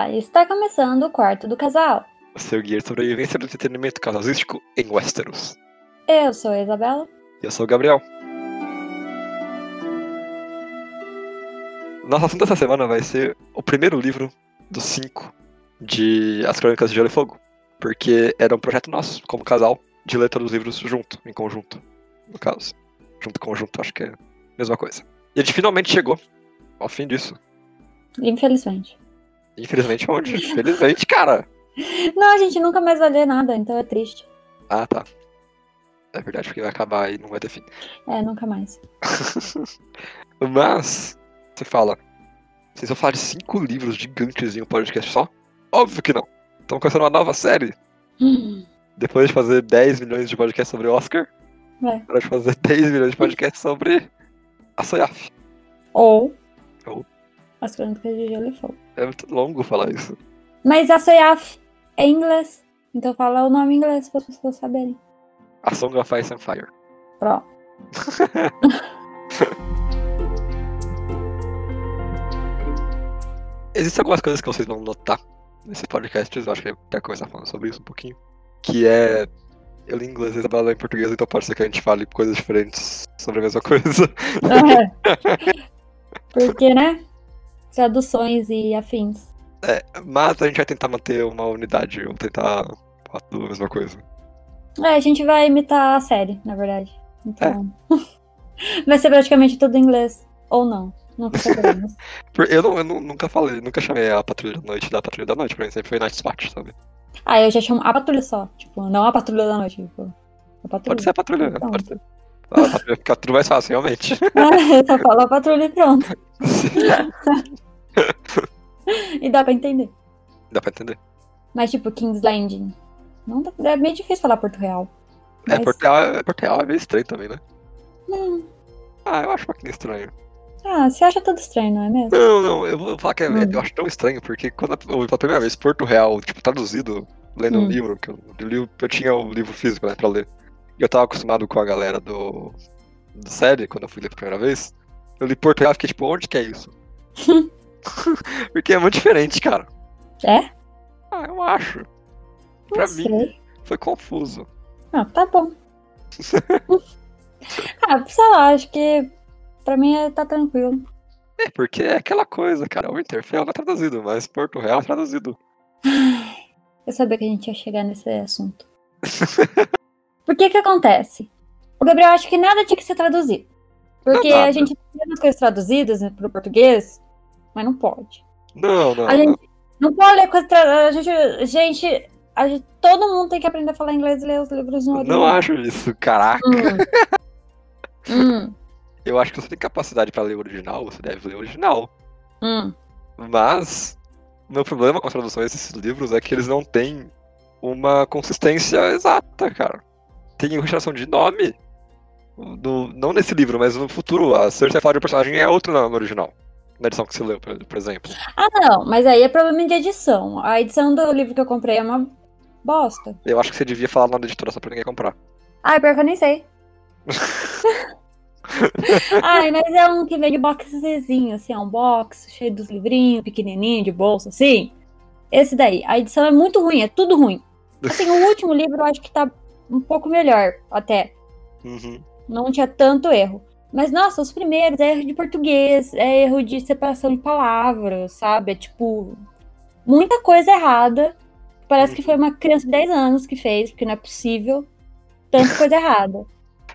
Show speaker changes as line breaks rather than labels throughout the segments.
Olá, está começando o quarto do casal.
Seu guia de sobrevivência do entretenimento casalístico em Westeros.
Eu sou a Isabela.
E eu sou o Gabriel. Nosso assunto dessa semana vai ser o primeiro livro dos cinco de As Crônicas de Gelo e Fogo. Porque era um projeto nosso, como casal, de ler todos os livros junto, em conjunto, no caso. Junto conjunto, acho que é a mesma coisa. E a gente finalmente chegou ao fim disso.
Infelizmente.
Infelizmente onde? Felizmente, cara.
Não, a gente nunca mais vai ler nada, então é triste.
Ah, tá. É verdade, porque vai acabar e não vai ter fim.
É, nunca mais.
Mas, você fala, vocês vão falar de cinco livros gigantes em um podcast só? Óbvio que não. Estamos começando uma nova série.
Hum,
Depois de fazer 10 milhões de podcasts sobre Oscar,
É.
de fazer 10 milhões de podcasts sobre a Soyaf.
Ou. As Crônicas de Gelo e Fogo.
É muito longo falar isso.
Mas a Soyaf é em inglês. Então fala o nome em inglês para as pessoas saberem.
A Song of Ice and Fire.
Pronto.
Existem algumas coisas que vocês vão notar nesse podcast, eu acho que até começar falando sobre isso um pouquinho. Que é. Eu li em inglês e a Isabela lê em português, então pode ser que a gente fale coisas diferentes sobre a mesma coisa.
Porque, né? Traduções e afins.
Mas a gente vai tentar manter uma unidade, ou tentar falar tudo a mesma coisa.
É, a gente vai imitar a série, na verdade. Então. vai ser praticamente tudo em inglês. Ou não. Nunca saberemos.
Eu, não, eu não- nunca falei, nunca chamei a Patrulha da Noite da Patrulha da Noite, pra mim sempre foi Night Spot, sabe?
ah, eu já chamo a patrulha só. Tipo, não a patrulha da noite. Tipo.
Pode ser a Patrulha,
Então.
pode ser. A Patrulha fica tudo mais fácil, realmente.
Ah, eu só falo a patrulha e pronto. E dá pra entender.
Dá pra entender.
Mas, tipo, King's Landing. Não dá- é meio difícil falar Porto Real.
É,
Mas-
Porto Real, é- Porto Real é meio estranho também, né?
Hum,
Ah, eu acho um pouquinho estranho.
Ah, você acha tudo estranho, não é mesmo?
Não, não, eu vou falar que é-
Hum.
eu acho tão estranho, porque quando eu ouvi pela primeira vez Porto Real, tipo, traduzido, lendo um
Hum.
livro, que eu, eu, eu tinha o livro físico, né, pra ler. E eu tava acostumado com a galera do, do série, quando eu fui ler pela primeira vez. Eu li Porto Real e fiquei tipo, onde que é isso? porque é muito diferente, cara.
É?
Ah, eu acho. Pra
Não
mim,
sei.
foi confuso.
Ah, tá bom. ah, sei lá, acho que pra mim é- tá tranquilo.
É, porque é aquela coisa, cara. O Winterfell não é traduzido, mas Porto Real é traduzido.
Eu sabia que a gente ia chegar nesse assunto. Por que que acontece? O Gabriel acha que nada tinha que ser traduzido. Porque
nada.
a gente tem as coisas traduzidas né, pro português, mas não pode.
Não, não,
A gente não pode ler coisa tra... a gente, gente, a gente, todo mundo tem que aprender a falar inglês e ler os livros no original.
Não acho isso, caraca.
Hum. hum,
Eu acho que você tem capacidade pra ler o original, você deve ler o original.
hum.
Mas o meu problema com as traduções desses livros é que eles não têm uma consistência exata, cara. Tem registração de nome. No, não nesse livro, mas no futuro. A Cersei fala de um personagem é outro nome original. Na edição que você leu, por, exemplo.
Ah, não, mas aí é problema de edição. A edição do livro que eu comprei é uma bosta.
Eu acho que você devia falar na editora só pra ninguém comprar.
Ai, pior que eu nem sei. Ai, mas é um que vem de boxezinho, assim, é um box cheio dos livrinhos, pequenininho, de bolsa, assim. Esse daí. A edição é muito ruim, é tudo ruim. Assim, o último livro eu acho que tá um pouco melhor, até.
Uhum.
Não tinha tanto erro. Mas, nossa, os primeiros é erro de português, é erro de separação de palavras, sabe? É tipo. Muita coisa errada. Parece que foi uma criança de 10 anos que fez, porque não é possível. Tanta coisa errada.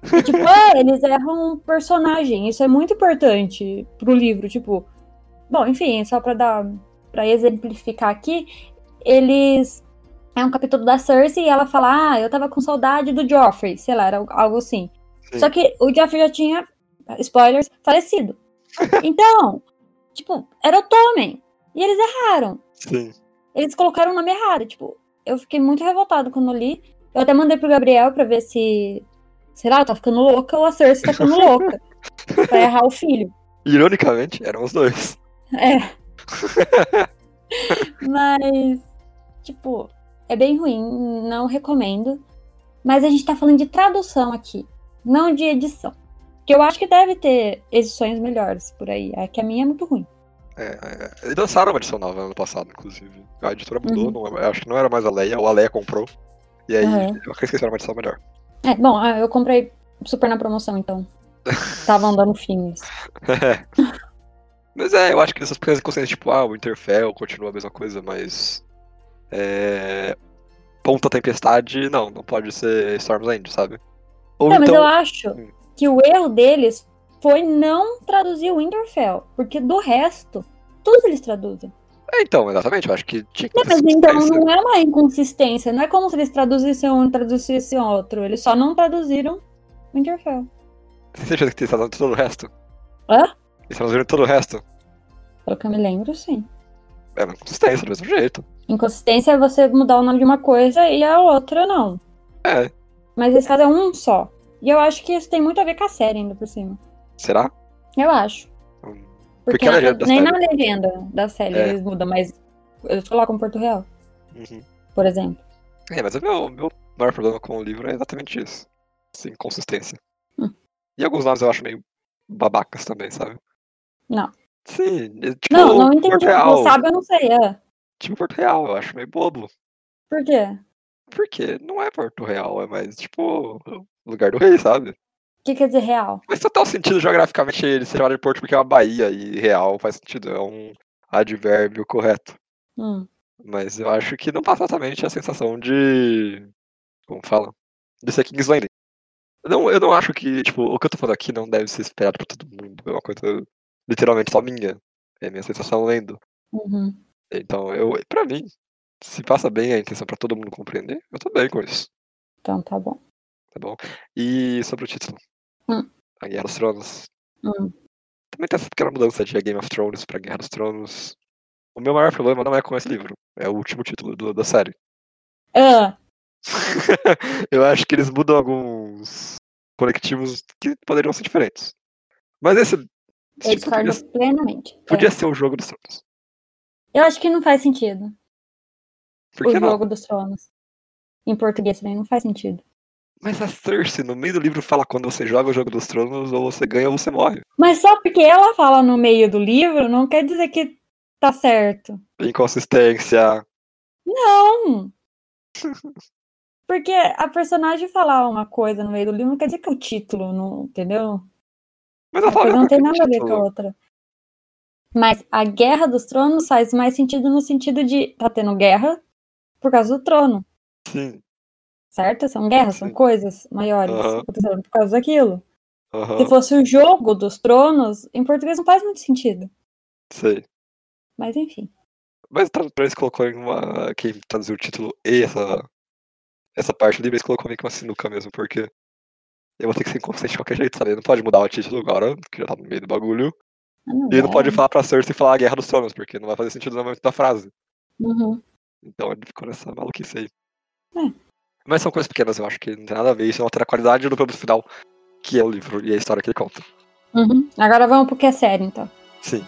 E, tipo, ah, eles erram um personagem. Isso é muito importante pro livro. Tipo. Bom, enfim, só pra dar. Pra exemplificar aqui, eles. É um capítulo da Cersei e ela fala: Ah, eu tava com saudade do Joffrey, sei lá, era algo assim.
Sim.
Só que o Joffrey já tinha, spoilers, falecido. Então, tipo, era o Tommen. E eles erraram.
Sim.
Eles colocaram o nome errado. Tipo, eu fiquei muito revoltado quando eu li. Eu até mandei pro Gabriel pra ver se. Sei lá, tá ficando louca ou a Cersei tá ficando louca. pra errar o filho.
Ironicamente, eram os dois.
É. Mas, tipo, é bem ruim, não recomendo. Mas a gente tá falando de tradução aqui, não de edição. Que eu acho que deve ter edições melhores por aí. É que a minha é muito ruim.
É, é, eles lançaram uma edição nova ano passado, inclusive. A editora mudou,
Uhum.
não, eu acho que não era mais a Leia, ou a Leia comprou. E aí,
Uhum.
eu era uma edição melhor.
É, bom, ah, eu comprei super na promoção, então. Tava andando filmes.
mas é, eu acho que essas coisas conscientes, tipo, ah, o Interfell continua a mesma coisa, mas. É. Ponta Tempestade, não, não pode ser Storm's End, sabe? Ou
Não, mas
então.
eu acho
Hum.
que o erro deles foi não traduzir o Winterfell. Porque do resto, tudo eles traduzem.
É, então, exatamente, eu acho que tinha que
Não, mas então não é uma inconsistência. Não é como se eles traduzissem um e traduzissem outro. Eles só não traduziram Winterfell.
Você acha que eles traduziram todo o resto?
Hã?
Eles traduziram todo o resto?
Pelo que eu me lembro, sim.
É uma consistência, do mesmo jeito.
Inconsistência é você mudar o nome de uma coisa e a outra não.
É,
Mas esse caso é um só. E eu acho que isso tem muito a ver com a série ainda por cima.
será?
Eu acho.
Hum.
Porque,
Porque a
na- nem
série-
na legenda da série
É.
eles mudam, mas eles colocam Porto Real,
Uhum.
por exemplo.
É, mas o meu, meu maior problema com o livro é exatamente isso. Sim, consistência.
Hum.
E alguns nomes eu acho meio babacas também, sabe?
Não.
Sim, é tipo
não, não
Porto
entendi.
Real.
Não sabe, eu não sei. É.
Tipo Porto Real, eu acho meio bobo.
Por quê?
Porque não é Porto Real, é mais tipo lugar do rei, sabe?
O que quer dizer real?
Faz total sentido geograficamente ele ser de Porto porque é uma Bahia e real faz sentido, é um advérbio correto.
Hum.
Mas eu acho que não passa exatamente a sensação de. Como fala? De ser King's Landing. Não, eu não acho que, tipo, o que eu tô falando aqui não deve ser esperado por todo mundo. É uma coisa literalmente só minha. É minha sensação lendo.
Uhum.
Então, eu, pra mim, se passa bem a intenção pra todo mundo compreender, eu tô bem com isso,
Então tá bom.
tá bom? E sobre o título.
Hum.
A Guerra dos Tronos.
Hum.
Também tem essa pequena mudança de Game of Thrones pra Guerra dos Tronos. O meu maior problema não é com esse livro. É o último título do- da série.
Ah,
eu acho que eles mudam alguns conectivos que poderiam ser diferentes. Mas esse, esse
eu
podia,
discordo plenamente.
podia
É.
ser o jogo dos tronos.
Eu acho que não faz sentido.
Por
o
não?
jogo dos tronos. Em português também não faz sentido.
Mas a Cersei, no meio do livro, fala quando você joga o jogo dos tronos, ou você ganha ou você morre.
Mas só porque ela fala no meio do livro, não quer dizer que tá certo.
Inconsistência.
Não! Porque a personagem falar uma coisa no meio do livro não quer dizer que é o título, não, entendeu?
Mas ela fala
não tem
qualquer
nada a ver com a outra. Mas a Guerra dos Tronos faz mais sentido no sentido de tá tendo guerra por causa do trono,
Sim.
certo? São guerras, são coisas maiores acontecendo por causa daquilo. Se fosse o jogo dos tronos, em português não faz muito sentido.
Sei.
Mas enfim.
Mas pra eles colocou em uma. Quem traduziu o título e essa, essa parte livro, eles colocou meio que uma sinuca mesmo, porque eu vou ter que ser inconsciente de qualquer jeito, sabe? Ele não pode mudar o título agora, que já tá no meio do bagulho.
Ah, não
E ele não
é.
pode falar pra Cersei falar a Guerra dos Tronos, porque não vai fazer sentido no momento da frase.
Uhum.
Então ele ficou nessa maluquice aí.
É.
Mas são coisas pequenas, eu acho que não tem nada a ver. Isso não altera a qualidade do produto final, que é o livro e a história que ele conta.
Uhum. Agora vamos pro que é sério, então.
Sim.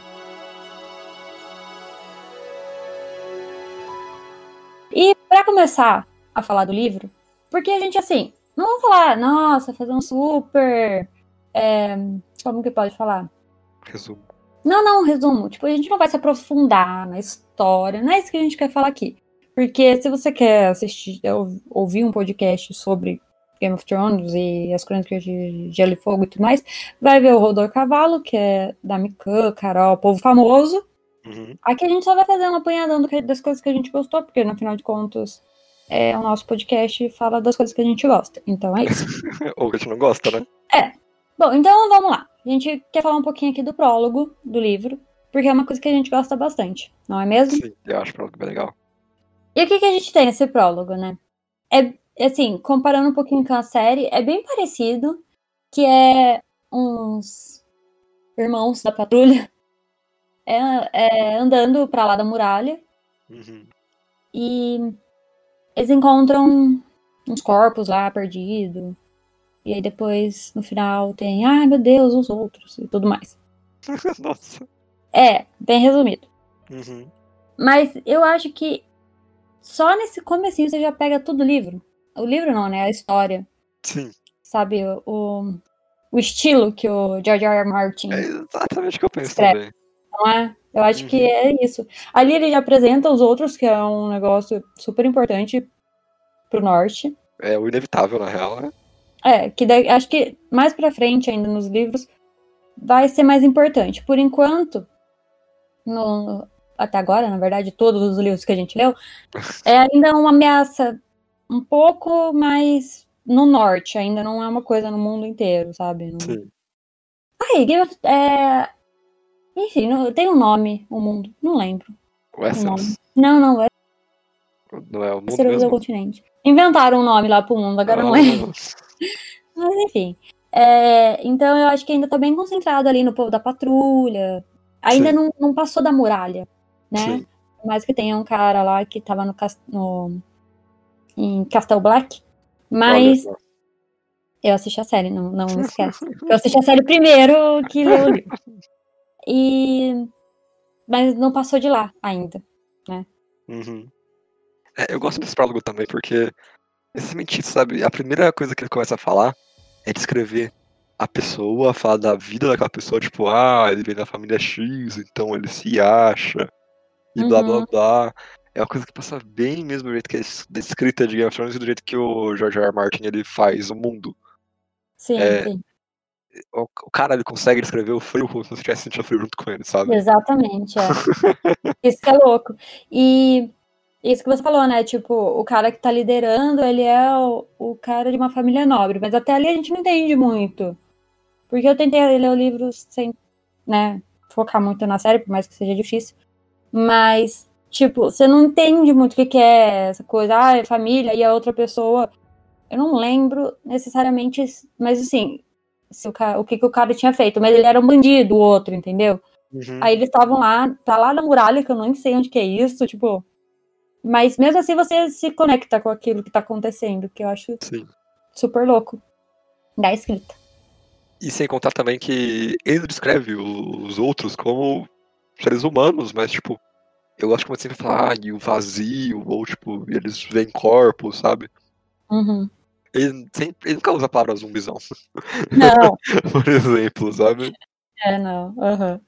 E pra começar a falar do livro, porque a gente, assim, não vamos falar, nossa, fazer um super. é, como que pode falar?
Resumo.
Não, não, resumo. Tipo, a gente não vai se aprofundar na história, não é isso que a gente quer falar aqui. Porque se você quer assistir, ou- ouvir um podcast sobre Game of Thrones e as crônicas de Gelo e Fogo e tudo mais, vai ver o Rodor Cavalo, que é da Mikan, Carol, povo famoso.
Uhum.
Aqui a gente só vai fazer uma apanhadão das coisas que a gente gostou, porque no final de contas é o nosso podcast fala das coisas que a gente gosta. Então é isso.
Ou que a gente não gosta, né?
Bom, então vamos lá. A gente quer falar um pouquinho aqui do prólogo do livro, porque é uma coisa que a gente gosta bastante, não é mesmo?
Sim, eu acho que é bem legal.
E o que, que a gente tem nesse prólogo, né? É, assim, comparando um pouquinho com a série, é bem parecido, que é uns irmãos da patrulha é, é, andando pra lá da muralha
Uhum.
e eles encontram uns corpos lá perdidos. E aí depois, no final, tem, ai meu Deus, os outros e tudo mais.
Nossa.
É, bem resumido.
Uhum.
Mas eu acho que só nesse comecinho você já pega todo o livro. O livro não, né? A história.
Sim,
Sabe? O, o estilo que o George R. R. Martin
é exatamente o que eu penso
Escreve.
também.
não é? Eu acho que é isso. Ali ele já apresenta os outros, que é um negócio super importante pro norte.
É o inevitável, na real, né?
É, que daí, acho que mais pra frente ainda nos livros vai ser mais importante. Por enquanto, no, até agora, na verdade, todos os livros que a gente leu, é ainda uma ameaça um pouco mais no norte, ainda não é uma coisa no mundo inteiro, sabe? Não...
Sim.
Aí, Game of- é... Enfim, não- tem um nome, o mundo, não lembro.
Westeros.
Não, não, é
Não é o mundo
Westeros é o
mesmo?
continente. Inventaram um nome lá pro mundo, agora eu não
Ah,
lembro. Mas enfim. É, então eu acho que ainda tá bem concentrado ali no povo da patrulha. Ainda
Sim.
não, não passou da muralha, né?
Sim.
Mais que tenha um cara lá que tava no, no em Castle Black. Mas
Olha
eu assisti a série, não, não esquece. Eu assisti a série primeiro que. E mas não passou de lá ainda.
Uhum. É, eu gosto desse prólogo também, porque exatamente isso, sabe? A primeira coisa que ele começa a falar é descrever a pessoa, falar da vida daquela pessoa, tipo, ah, ele vem da família X, então ele se acha, e blá blá
Uhum.
blá. É uma coisa que passa bem mesmo do jeito que é es- descrita de Game of Thrones e do jeito que o George R. R. Martin ele faz o mundo.
Sim,
É,
sim.
O, o cara ele consegue descrever o frio como se você estivesse sentindo frio junto com ele, sabe?
Exatamente, é. Isso que é louco. E isso que você falou, né? Tipo, o cara que tá liderando, ele é o, o cara de uma família nobre. Mas até ali a gente não entende muito. Porque eu tentei ler o livro sem, né, focar muito na série, por mais que seja difícil. Mas, tipo, você não entende muito o que, que é essa coisa. Ah, é família e a outra pessoa. Eu não lembro necessariamente, mas assim, se o, ca- o que, que o cara tinha feito. Mas ele era um bandido, o outro, entendeu?
Uhum.
Aí eles estavam lá, tá lá na muralha, que eu nem sei onde que é isso, tipo. Mas mesmo assim você se conecta com aquilo que tá acontecendo, que eu acho
Sim.
super louco. Da escrita.
E sem contar também que ele descreve os outros como seres humanos, mas tipo, eu gosto como sempre falar, ah, e o vazio, ou tipo, eles veem corpos, sabe?
Uhum.
Ele, sempre, ele nunca usa a palavra zumbizão,
Não,
por exemplo, sabe?
é não. aham.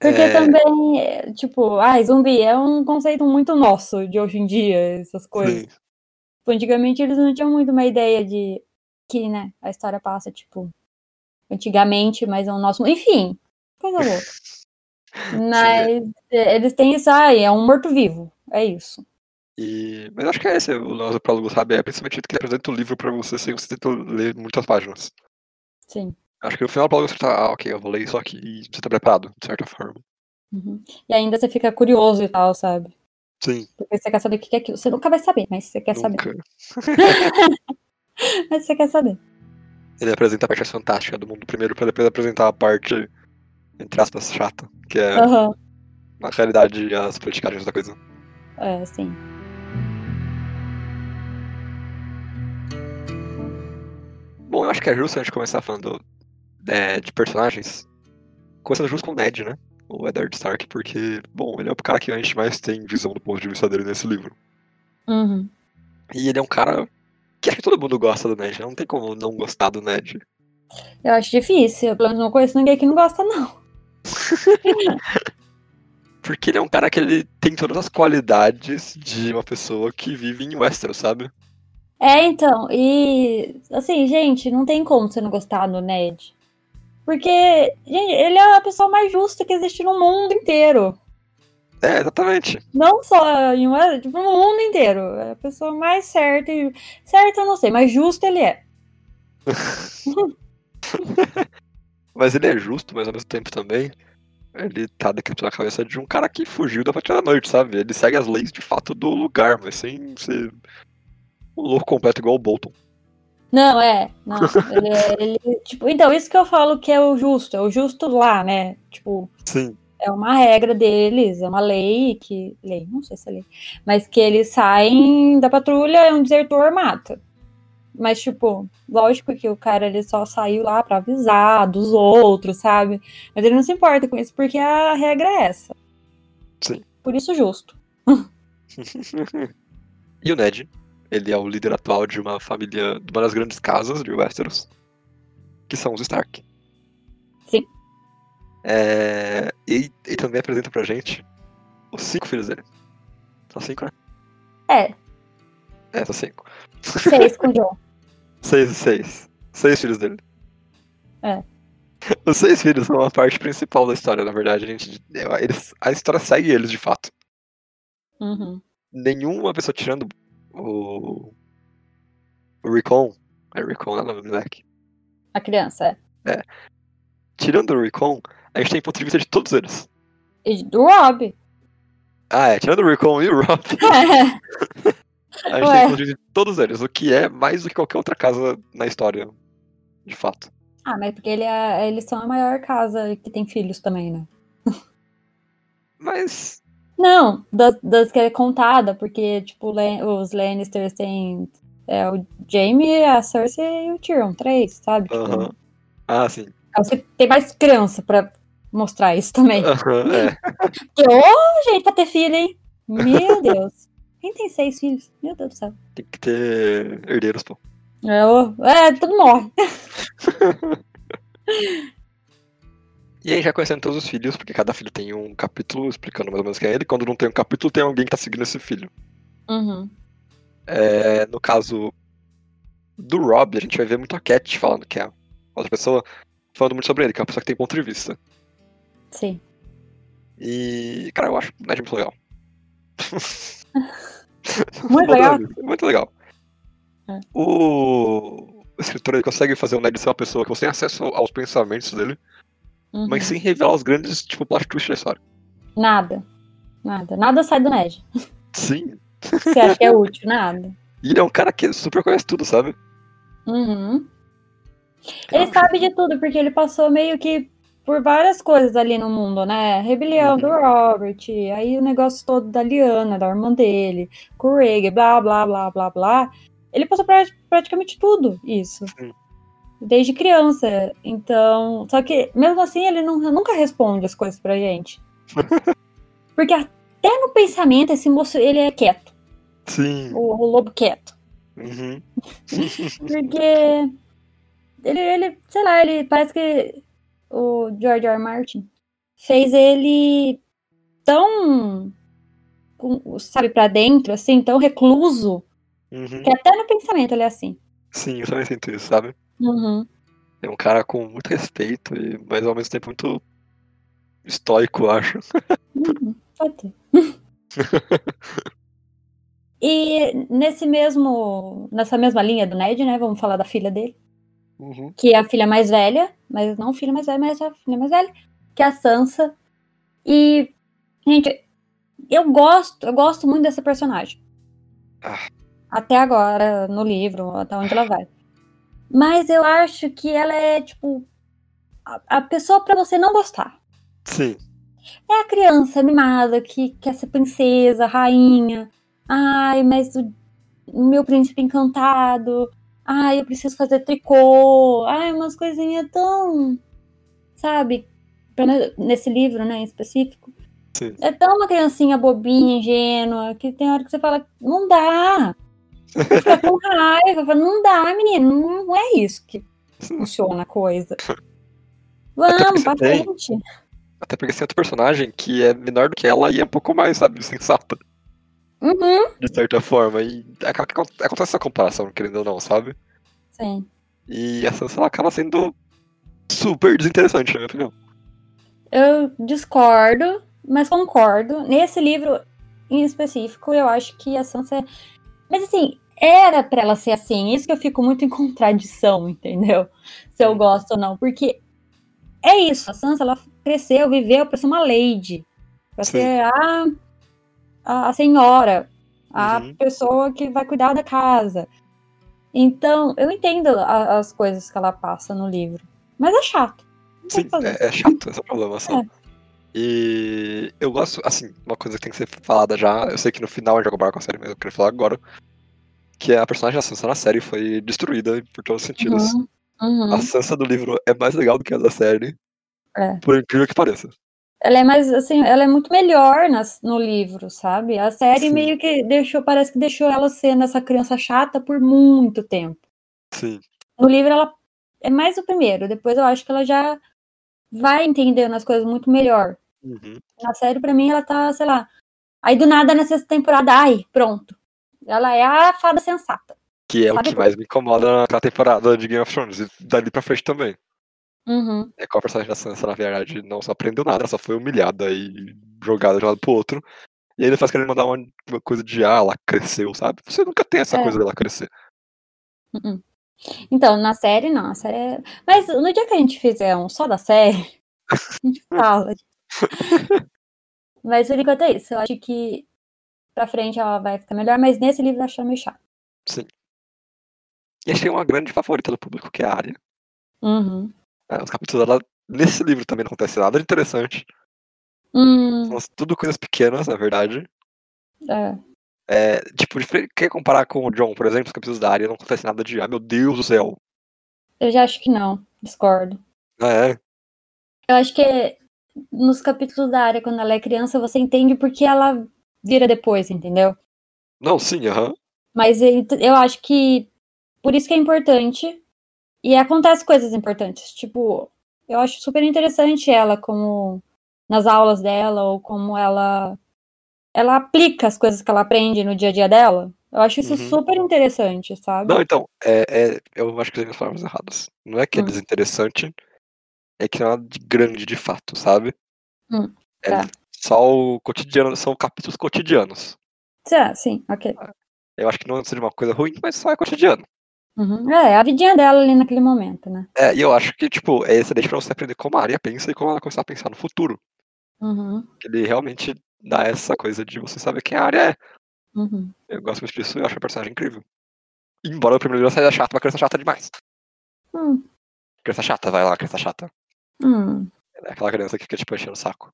Porque
É,
também, é, tipo, ai, zumbi é um conceito muito nosso de hoje em dia, essas coisas.
sim,
Tipo, Antigamente eles não tinham muito uma ideia de que, né, a história passa, tipo, antigamente, mas o nosso. Enfim, coisa louca. Mas é, eles têm isso, ai, é um morto-vivo. É isso.
E, mas acho que é esse o nosso prólogo, sabe? É principalmente que ele apresenta o livro pra você sem você ter que ler muitas páginas.
Sim.
Acho que no final você tá, ah, ok, eu vou ler isso aqui e você tá preparado, de certa forma.
Uhum. E ainda você fica curioso e tal, sabe?
Sim,
Porque você quer saber o que é aquilo. Você nunca vai saber, mas você quer saber.
nunca.
Mas você quer saber.
Ele apresenta a parte fantástica do mundo primeiro pra depois apresentar a parte, entre aspas, chata, que é,
Aham.
na realidade, as politicagens da coisa.
É, sim.
Bom, eu acho que é justo a gente começar falando é, de personagens. Começando justo com o Ned, né? O Eddard Stark, porque, bom, ele é o cara que a gente mais tem visão do ponto de vista dele nesse livro.
Uhum.
E ele é um cara que acho que todo mundo gosta do Ned, né? não tem como não gostar do Ned.
Eu acho difícil. Eu pelo menos não conheço ninguém que não gosta, não.
Porque ele é um cara que ele tem todas as qualidades de uma pessoa que vive em Westeros, sabe?
É, então, e assim, gente, não tem como você não gostar do Ned. Porque, gente, ele é a pessoa mais justa que existe no mundo inteiro.
É, exatamente.
Não só em uma, tipo, no mundo inteiro. É a pessoa mais certa. E... Certa eu não sei, mas justo ele é.
Mas ele é justo, mas ao mesmo tempo também. Ele tá decapitando a cabeça de um cara que fugiu da Patrulha da Noite, sabe? Ele segue as leis de fato do lugar, mas sem ser um louco completo igual o Bolton.
Não, é. Não, ele, é- ele, tipo, então, isso que eu falo que é o justo. É o justo lá, né? Tipo,
Sim.
é uma regra deles, é uma lei que. Lei, não sei se é lei. Mas que eles saem da patrulha, é um desertor, mata. Mas, tipo, lógico que o cara ele só saiu lá pra avisar dos outros, sabe? Mas ele não se importa com isso, porque a regra é essa.
Sim.
Por isso, justo.
e o Ned, ele é o líder atual de uma família, de uma das grandes casas de Westeros, que são os Stark.
Sim.
É, E ele também apresenta pra gente os cinco filhos dele. São cinco, né?
É,
É, são cinco.
seis com o John.
Seis e seis. Seis filhos dele.
É.
Os seis filhos são a parte principal da história, na verdade. A, gente, eles, a história segue eles de fato.
Uhum.
Nenhuma pessoa tirando o. O Recon. É Recon, né? o nome do moleque.
A criança, é.
Tirando o Recon, a gente tem ponto de vista de todos eles.
E do Rob.
Ah, é. Tirando o Recon e o Rob,
É.
a gente
Ué.
tem ponto de vista de todos eles. O que é mais do que qualquer outra casa na história. De fato.
Ah, mas porque ele é, eles são a maior casa que tem filhos também, né?
Mas.
Não, das, das que é contada, porque, tipo, os Lannisters têm é, o Jaime, a Cersei e o Tyrion, três, sabe? Tipo,
Aham. Ah, sim.
Você tem mais criança pra mostrar isso também.
Aham, é.
Porque, ô, gente, pra ter filho, hein? Meu Deus. Quem tem seis filhos? Meu Deus do céu.
Tem que ter herdeiros, pô.
É, é tudo morre.
E aí, já conhecendo todos os filhos, porque cada filho tem um capítulo explicando mais ou menos quem é ele. Quando não tem um capítulo, tem alguém que tá seguindo esse filho.
Uhum.
É, no caso do Rob, a gente vai ver muito a Cat falando que é outra pessoa, falando muito sobre ele, que é uma pessoa que tem ponto de vista.
Sim.
E, cara, eu acho o Ned muito legal.
Muito legal.
Muito legal.
É.
O... o escritor ele consegue fazer o Ned ser uma pessoa que você tem acesso aos pensamentos dele,
Uhum.
mas sem revelar os grandes, tipo, plot twist da história.
Nada. Nada. Nada sai do Ned.
Sim.
Você acha que é útil? Nada.
E ele é um cara que super conhece tudo, sabe?
Uhum. Ele sabe de tudo, porque ele passou meio que por várias coisas ali no mundo, né? Rebelião
Uhum.
do Robert, aí o negócio todo da Liana, da irmã dele, com o blá, blá, blá, blá, blá. Ele passou pra praticamente tudo isso.
Sim.
Desde criança. Então. Só que, mesmo assim, ele não- nunca responde as coisas pra gente. Porque até no pensamento, esse moço, ele é quieto.
Sim.
O, o lobo quieto.
Uhum.
Porque ele, ele, sei lá, ele parece que o George R. R. Martin fez ele tão, sabe, pra dentro, assim, tão recluso,
Uhum.
que até no pensamento ele é assim.
Sim, eu também sinto isso, sabe?
Uhum.
É um cara com muito respeito, e, mas ao mesmo tempo muito estoico, acho.
Uhum. Pode ter. E nesse mesmo, nessa mesma linha do Ned, né, vamos falar da filha dele,
Uhum.
que é a filha mais velha, mas não filha mais velha, mas a filha mais velha, que é a Sansa. E, gente, eu gosto, eu gosto muito dessa personagem.
Ah.
Até agora, no livro, até onde ela vai. Mas eu acho que ela é, tipo, a, a pessoa pra você não gostar.
Sim.
É a criança mimada que quer ser princesa, rainha. Ai, mas o meu príncipe encantado. Ai, eu preciso fazer tricô. Ai, umas coisinhas tão. Sabe? Nesse livro, né, em específico.
Sim.
É tão uma criancinha bobinha, ingênua, que tem hora que você fala, não dá. Fica com raiva, fala, não dá, menino, não, é isso que funciona a coisa. Vamos, pra
tem.
frente.
Até porque tem outro personagem que é menor do que ela e é um pouco mais, sabe, sensata,
Uhum.
de certa forma. E acontece essa comparação, querendo ou não, sabe?
Sim.
E a Sansa ela acaba sendo super desinteressante, na minha opinião.
Eu discordo, mas concordo. Nesse livro em específico, eu acho que a Sansa. Mas assim, era pra ela ser assim. Isso que eu fico muito em contradição, entendeu? Se eu gosto ou não. Porque é isso, a Sansa ela cresceu, viveu pra ser uma lady. Pra
Sim.
ser a, a, a senhora, a
Uhum.
pessoa que vai cuidar da casa. Então, eu entendo a- as coisas que ela passa no livro. Mas é chato.
Sim, é, é chato, esse é problema, só.
É.
E eu gosto, assim, uma coisa que tem que ser falada já, eu sei que no final a gente vai acabar com a série, mas eu queria falar agora, que a personagem da Sansa na série foi destruída por todos os sentidos.
Uhum, uhum.
A Sansa do livro é mais legal do que a da série,
É.
por incrível que pareça.
Ela é mais, assim, ela é muito melhor nas, no livro, sabe? A série
Sim.
meio que deixou, parece que deixou ela sendo essa criança chata por muito tempo.
Sim,
No livro ela é mais o primeiro, depois eu acho que ela já vai entendendo as coisas muito melhor.
Uhum.
Na série, pra mim, ela tá, sei lá. Aí do nada, na sexta temporada, ai, pronto. Ela é a fada sensata.
Que é o que mais me incomoda naquela temporada de Game of Thrones. E dali pra frente também.
Uhum.
É que a personagem da Sansa, na verdade, não só aprendeu nada, ela só foi humilhada e jogada de um lado pro outro. E aí ele faz querendo mandar uma, uma coisa de ah, ela cresceu, sabe? Você nunca tem essa
É.
coisa dela crescer.
Uhum. Então, na série, não. A série é... Mas no dia que a gente fizer um só da série, a gente fala. mas por enquanto é isso. Eu acho que pra frente ela vai ficar melhor, mas nesse livro eu acho meio chato.
Sim. E achei uma grande favorita do público, que é a Arya.
Uhum.
É, os capítulos dela, nesse livro também não acontece nada de interessante.
Hum,
São tudo coisas pequenas, na verdade.
é.
É, tipo, quer comparar com o John, por exemplo, os capítulos da Arya não acontece nada de, ah, meu Deus do céu.
Eu já acho que não. Discordo.
Ah, é,
Eu acho que nos capítulos da área, quando ela é criança, você entende porque ela vira depois, entendeu?
não, sim, aham.
Mas eu eu acho que por isso que é importante. E acontece coisas importantes. Tipo, eu acho super interessante ela como nas aulas dela, ou como ela ela aplica as coisas que ela aprende no dia a dia dela. Eu acho isso
Uhum.
super interessante, sabe?
Não, então, é, é- eu acho que as palavras erradas. Não é que é
Hum.
desinteressante, é que não é nada de grande de fato, sabe?
Hum,
É
tá.
só o cotidiano, são capítulos cotidianos.
Ah, sim, ok.
Eu acho que não seja uma coisa ruim, mas só é cotidiano.
Uhum. É, a vidinha dela ali naquele momento, né?
É, e eu acho que, tipo, é excelente pra você aprender como a Arya pensa e como ela começar a pensar no futuro.
Uhum.
Ele realmente dá essa coisa de você saber quem a Arya é.
Uhum.
Eu gosto muito disso e eu acho a personagem incrível. Embora o primeiro livro seja chato, uma criança chata demais.
Hum,
Criança chata, vai lá, criança chata.
hum.
É aquela criança que fica, tipo, enchendo o saco.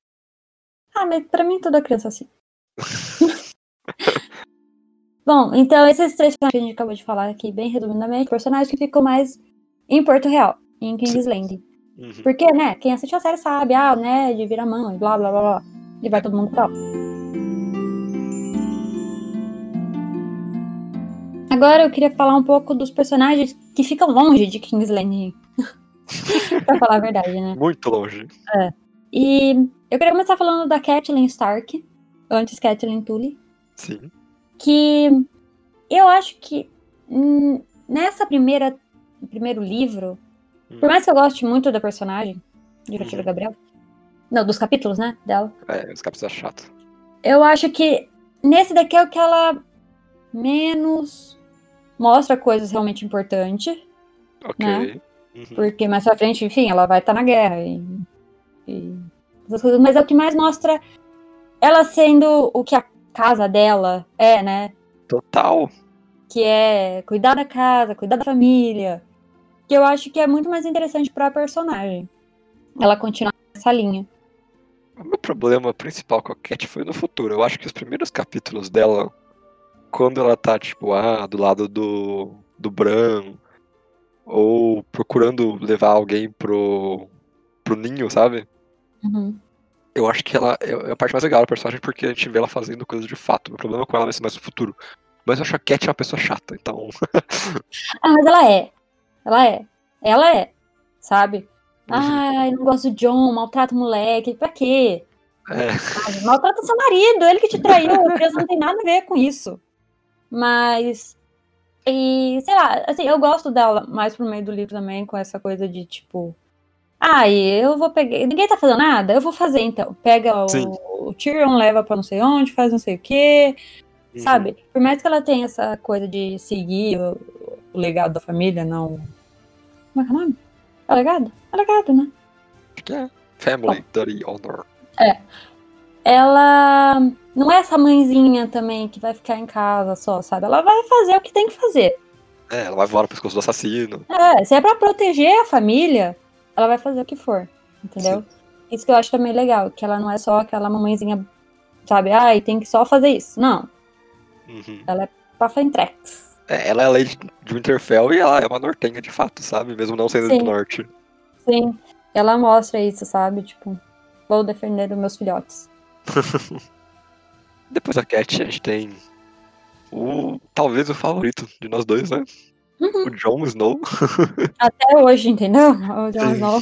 Ah, mas pra mim toda criança é assim. Bom, então esses três personagens que a gente acabou de falar aqui, bem resumidamente, personagens que ficam mais em Porto Real, em King's Landing.
Uhum.
Porque, né, quem assistiu a série sabe, ah, o Ned vira mão e blá blá blá blá. E vai todo mundo pra lá. Agora eu queria falar um pouco dos personagens que ficam longe de King's Landing. pra falar a verdade, né?
Muito longe.
E eu queria começar falando da Catelyn Stark, antes Catelyn Tully.
Sim.
que eu acho que hum, nessa primeira primeiro livro,
Hum.
por mais que eu goste muito da personagem de
Uhum.
Gabriel, não, dos capítulos, né, dela,
É, os capítulos é chato.
eu acho que nesse daqui é o que ela menos mostra coisas realmente importantes,
Ok.
Né?
Uhum.
porque mais pra frente, enfim, ela vai estar na guerra e, e coisas, mas é o que mais mostra ela sendo o que a casa dela é, né,
Total.
que é cuidar da casa, cuidar da família, que eu acho que é muito mais interessante pra personagem. Ela continuar nessa linha.
O meu problema principal com a Cat foi no futuro. Eu acho que os primeiros capítulos dela, quando ela tá, tipo, ah, do lado do, do Bran, ou procurando levar alguém pro, pro ninho, sabe?
Uhum.
Eu acho que ela é é a parte mais legal da personagem porque a gente vê ela fazendo coisas de fato. Meu problema com ela vai ser mais no futuro. Mas eu acho a Cat uma pessoa chata, então.
Ah, mas ela é. Ela é. Ela é. Sabe? Ai, não gosto do John, maltrata o moleque. Pra quê?
É,
Sabe? Maltrata seu marido, ele que te traiu. A criança não tem nada a ver com isso. Mas. E, sei lá, assim, eu gosto dela mais pro meio do livro também, com essa coisa de tipo. Ah, eu vou pegar. Ninguém tá fazendo nada? Eu vou fazer então. Pega
Sim.
o, o Tyrion, leva pra não sei onde, faz não sei o quê.
Uhum.
Sabe? Por mais que ela tenha essa coisa de seguir o, o legado da família, não. Como é que é o nome? É o legado? É legado, né?
Acho que é. Family, Dirty Honor.
Ela não é essa mãezinha também que vai ficar em casa só, sabe? Ela vai fazer o que tem que fazer.
É, ela vai voar no pescoço do assassino.
É, se é pra proteger a família, ela vai fazer o que for, entendeu? Isso que eu acho também legal, que ela não é só aquela mamãezinha, sabe? Ai, tem que só fazer isso. Não,
Uhum.
pra Fentrex.
É, ela é a Lady de Winterfell e ela é uma nortenha de fato, sabe? Mesmo não sendo
Sim.
do norte.
Sim, ela mostra isso, sabe? Tipo, vou defender os meus filhotes.
Depois da Cat, a gente tem o. talvez o favorito de nós dois, né?
Uhum.
O Jon Snow.
Até hoje, entendeu? O Jon. Snow.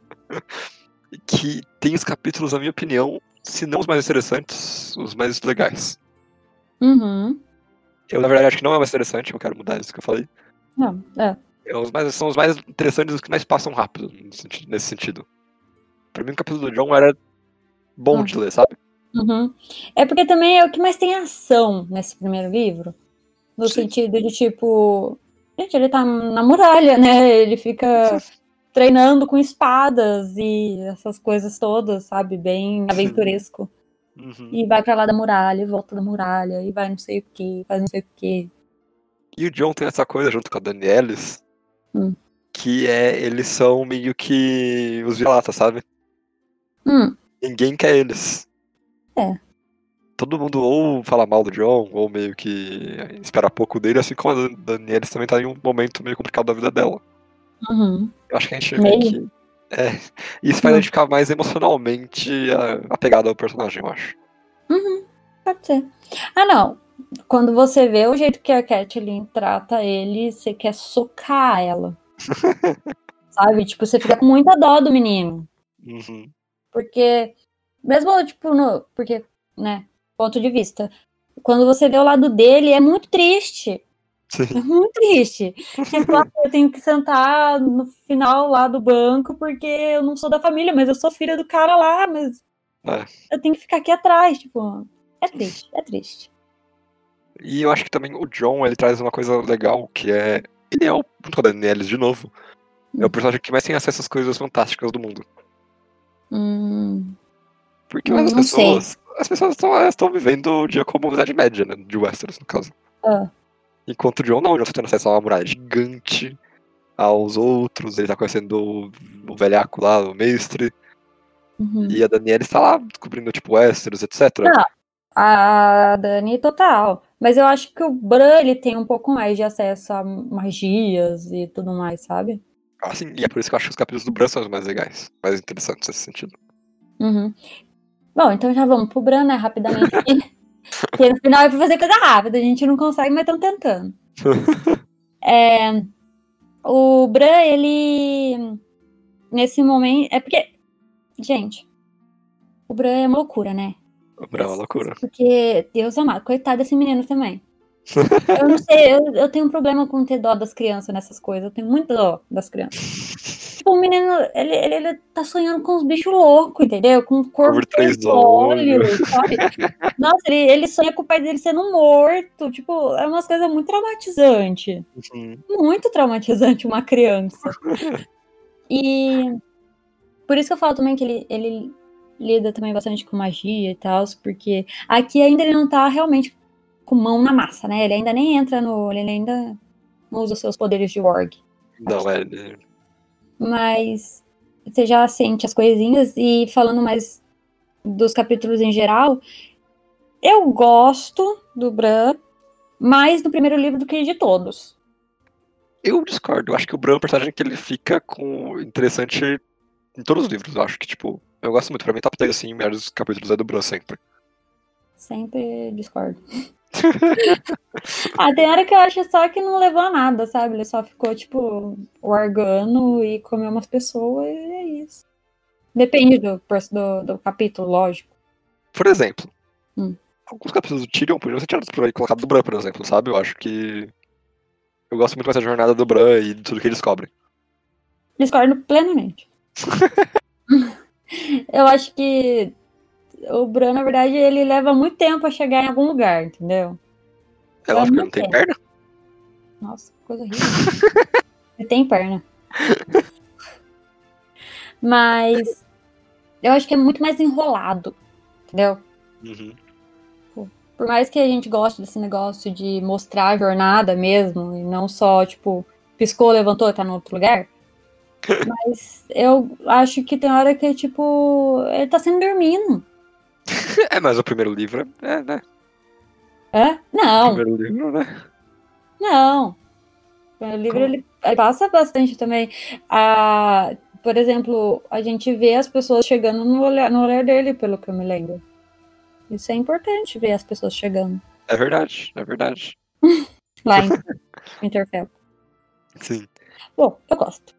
que tem os capítulos, na minha opinião, se não os mais interessantes, os mais legais.
Uhum.
Eu, na verdade, acho que não é o mais interessante, eu quero mudar isso que eu falei.
Não, é.
É os mais, são os mais interessantes, os que mais passam rápido, nesse sentido. Pra mim, o capítulo do John era bom
Hum.
de ler, sabe?
Uhum. É porque também é o que mais tem ação nesse primeiro livro. No
Sim.
sentido de, tipo. Gente, ele tá na muralha, né? Ele fica treinando com espadas e essas coisas todas, sabe? Bem aventuresco.
Uhum.
E vai pra lá da muralha, e volta da muralha, e vai não sei o que, faz não sei o que.
E o John tem essa coisa junto com a Danielis,
Hum.
que é, eles são meio que os vira-latas, sabe?
Hum,
Ninguém quer eles.
É.
Todo mundo ou fala mal do John, ou meio que espera pouco dele, assim como a Dan- Danielis também tá em um momento meio complicado da vida dela.
uhum.
Eu acho que a gente
Meio.
meio que. É. Isso faz a gente ficar mais emocionalmente apegado ao personagem, eu acho.
Pode ser. Ah, não. Quando você vê o jeito que a Kathleen trata ele, você quer socar ela. Sabe? Tipo, você fica com muita dó do menino.
Uhum.
Porque, mesmo, tipo, no. Porque, né? Ponto de vista. Quando você vê o lado dele, é muito triste. É
Sim.
muito triste. Tipo, ah, eu tenho que sentar no final lá do banco porque eu não sou da família, mas eu sou filha do cara lá, mas
É.
eu tenho que ficar aqui atrás. Tipo, é triste, é triste.
E eu acho que também o John, ele traz uma coisa legal, que é. Ele é o. Junto com a de novo. É o
Hum.
personagem que mais tem acesso às coisas fantásticas do mundo.
Hum,
Porque as
não sei.
pessoas. As pessoas estão vivendo o dia como a Idade Média, né? De Westeros, no caso.
Ah.
Enquanto o John não, o John tá tendo acesso a uma muralha gigante, aos outros, ele tá conhecendo o, velhaco lá, o mestre,
uhum.
e a Daniela está lá descobrindo, tipo, Westeros, etc.
Não. A Dani, total. Mas eu acho que o Bran, ele tem um pouco mais de acesso a magias e tudo mais, sabe?
Assim, e é por isso que eu acho que os capítulos do Bran são os mais legais, mais interessantes nesse sentido.
Uhum. Bom, então já vamos pro Bran, né, rapidamente aqui. Porque no final é pra fazer coisa rápida, a gente não consegue, mas estão tentando. É, o Bran, ele. Nesse momento. É porque. Gente. O Bran é uma loucura, né?
O Bran é uma loucura.
Porque, Deus amado, coitado desse menino também. Eu não sei, eu, eu tenho um problema com ter dó das crianças nessas coisas. Eu tenho muito dó das crianças. Tipo, o menino, ele, ele, ele tá sonhando com uns bichos loucos, entendeu? Com um corpo de olhos, sabe? Nossa, ele, ele sonha com o pai dele sendo morto. Tipo, é umas coisas muito traumatizantes.
Uhum.
Muito traumatizante uma criança. E por isso que eu falo também que ele, ele lida também bastante com magia e tal, porque aqui ainda ele não tá realmente com mão na massa, né? Ele ainda nem entra no. Ele ainda não usa os seus poderes de org.
Não, é. ele-
Mas você já sente as coisinhas e falando mais dos capítulos em geral, eu gosto do Bran mais no primeiro livro do que de todos.
Eu discordo. Eu acho que o Bran é um personagem que ele fica com interessante em todos os livros. Eu acho que, tipo, eu gosto muito. Pra mim, top 3, assim, melhores capítulos é do Bran sempre.
Sempre discordo. ah, tem hora que eu acho só que não levou a nada, sabe? Ele só ficou, tipo, organo e comeu umas pessoas e é isso. Depende do, do, do capítulo, lógico.
Por exemplo,
Hum.
alguns capítulos do Tyrion podiam ser tirados por aí, colocado do Bran, por exemplo, sabe? Eu acho que. Eu gosto muito mais da jornada do Bran e de tudo que ele descobre.
Discordo plenamente. eu acho que o Bran, na verdade, ele leva muito tempo a chegar em algum lugar, entendeu?
É
É
lógico que ele não tem
tempo.
perna.
Nossa, que coisa horrível. Ele tem perna. Mas eu acho que é muito mais enrolado, entendeu?
Uhum.
Por mais que a gente goste desse negócio de mostrar a jornada mesmo, e não só, tipo, piscou, levantou, tá no outro lugar. Mas eu acho que tem hora que, tipo, ele tá sendo dormindo.
É, mas o primeiro livro é, né?
É?
O
Não,
primeiro livro, né?
não. O livro ele, ele passa bastante também. Ah, por exemplo, a gente vê as pessoas chegando no olhar, no olhar dele, pelo que eu me lembro. Isso é importante ver as pessoas chegando
É verdade, é verdade.
lá em Winterfell.
Sim.
Bom, eu gosto.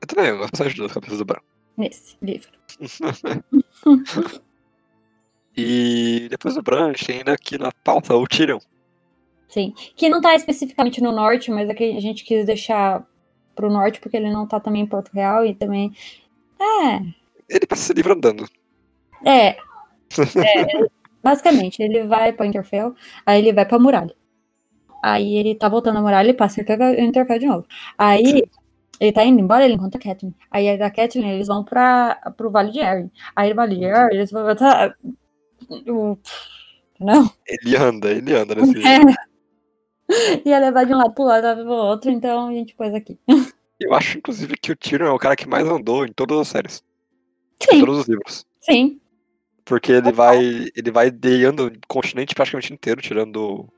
Eu também, eu gosto bastante dos capítulos do Bran.
nesse livro.
e depois do Branch, ainda aqui na pauta, o Tyrion.
Sim. Que não tá especificamente no norte, mas é que a gente quis deixar pro norte, porque ele não tá também em Porto Real e também. É.
Ele passa esse livro andando.
É. é basicamente, ele vai pra Interfell, aí ele vai pra muralha. Aí ele tá voltando a muralha e passa o Interfell de novo. Aí Sim. ele tá indo embora, ele encontra a Catelyn. Aí da Catelyn eles vão pra, pro Vale de Arryn. Aí o Vale de Arryn eles vão botar. Não?
Ele anda, ele anda nesse.
É. Ia levar de um lado pro lado, pro outro, então a gente pôs aqui.
Eu acho, inclusive, que o Tyrion é o cara que mais andou em todas as séries.
Sim.
Em todos os livros.
Sim.
Porque ele vai. Ele vai deando o continente praticamente inteiro, tirando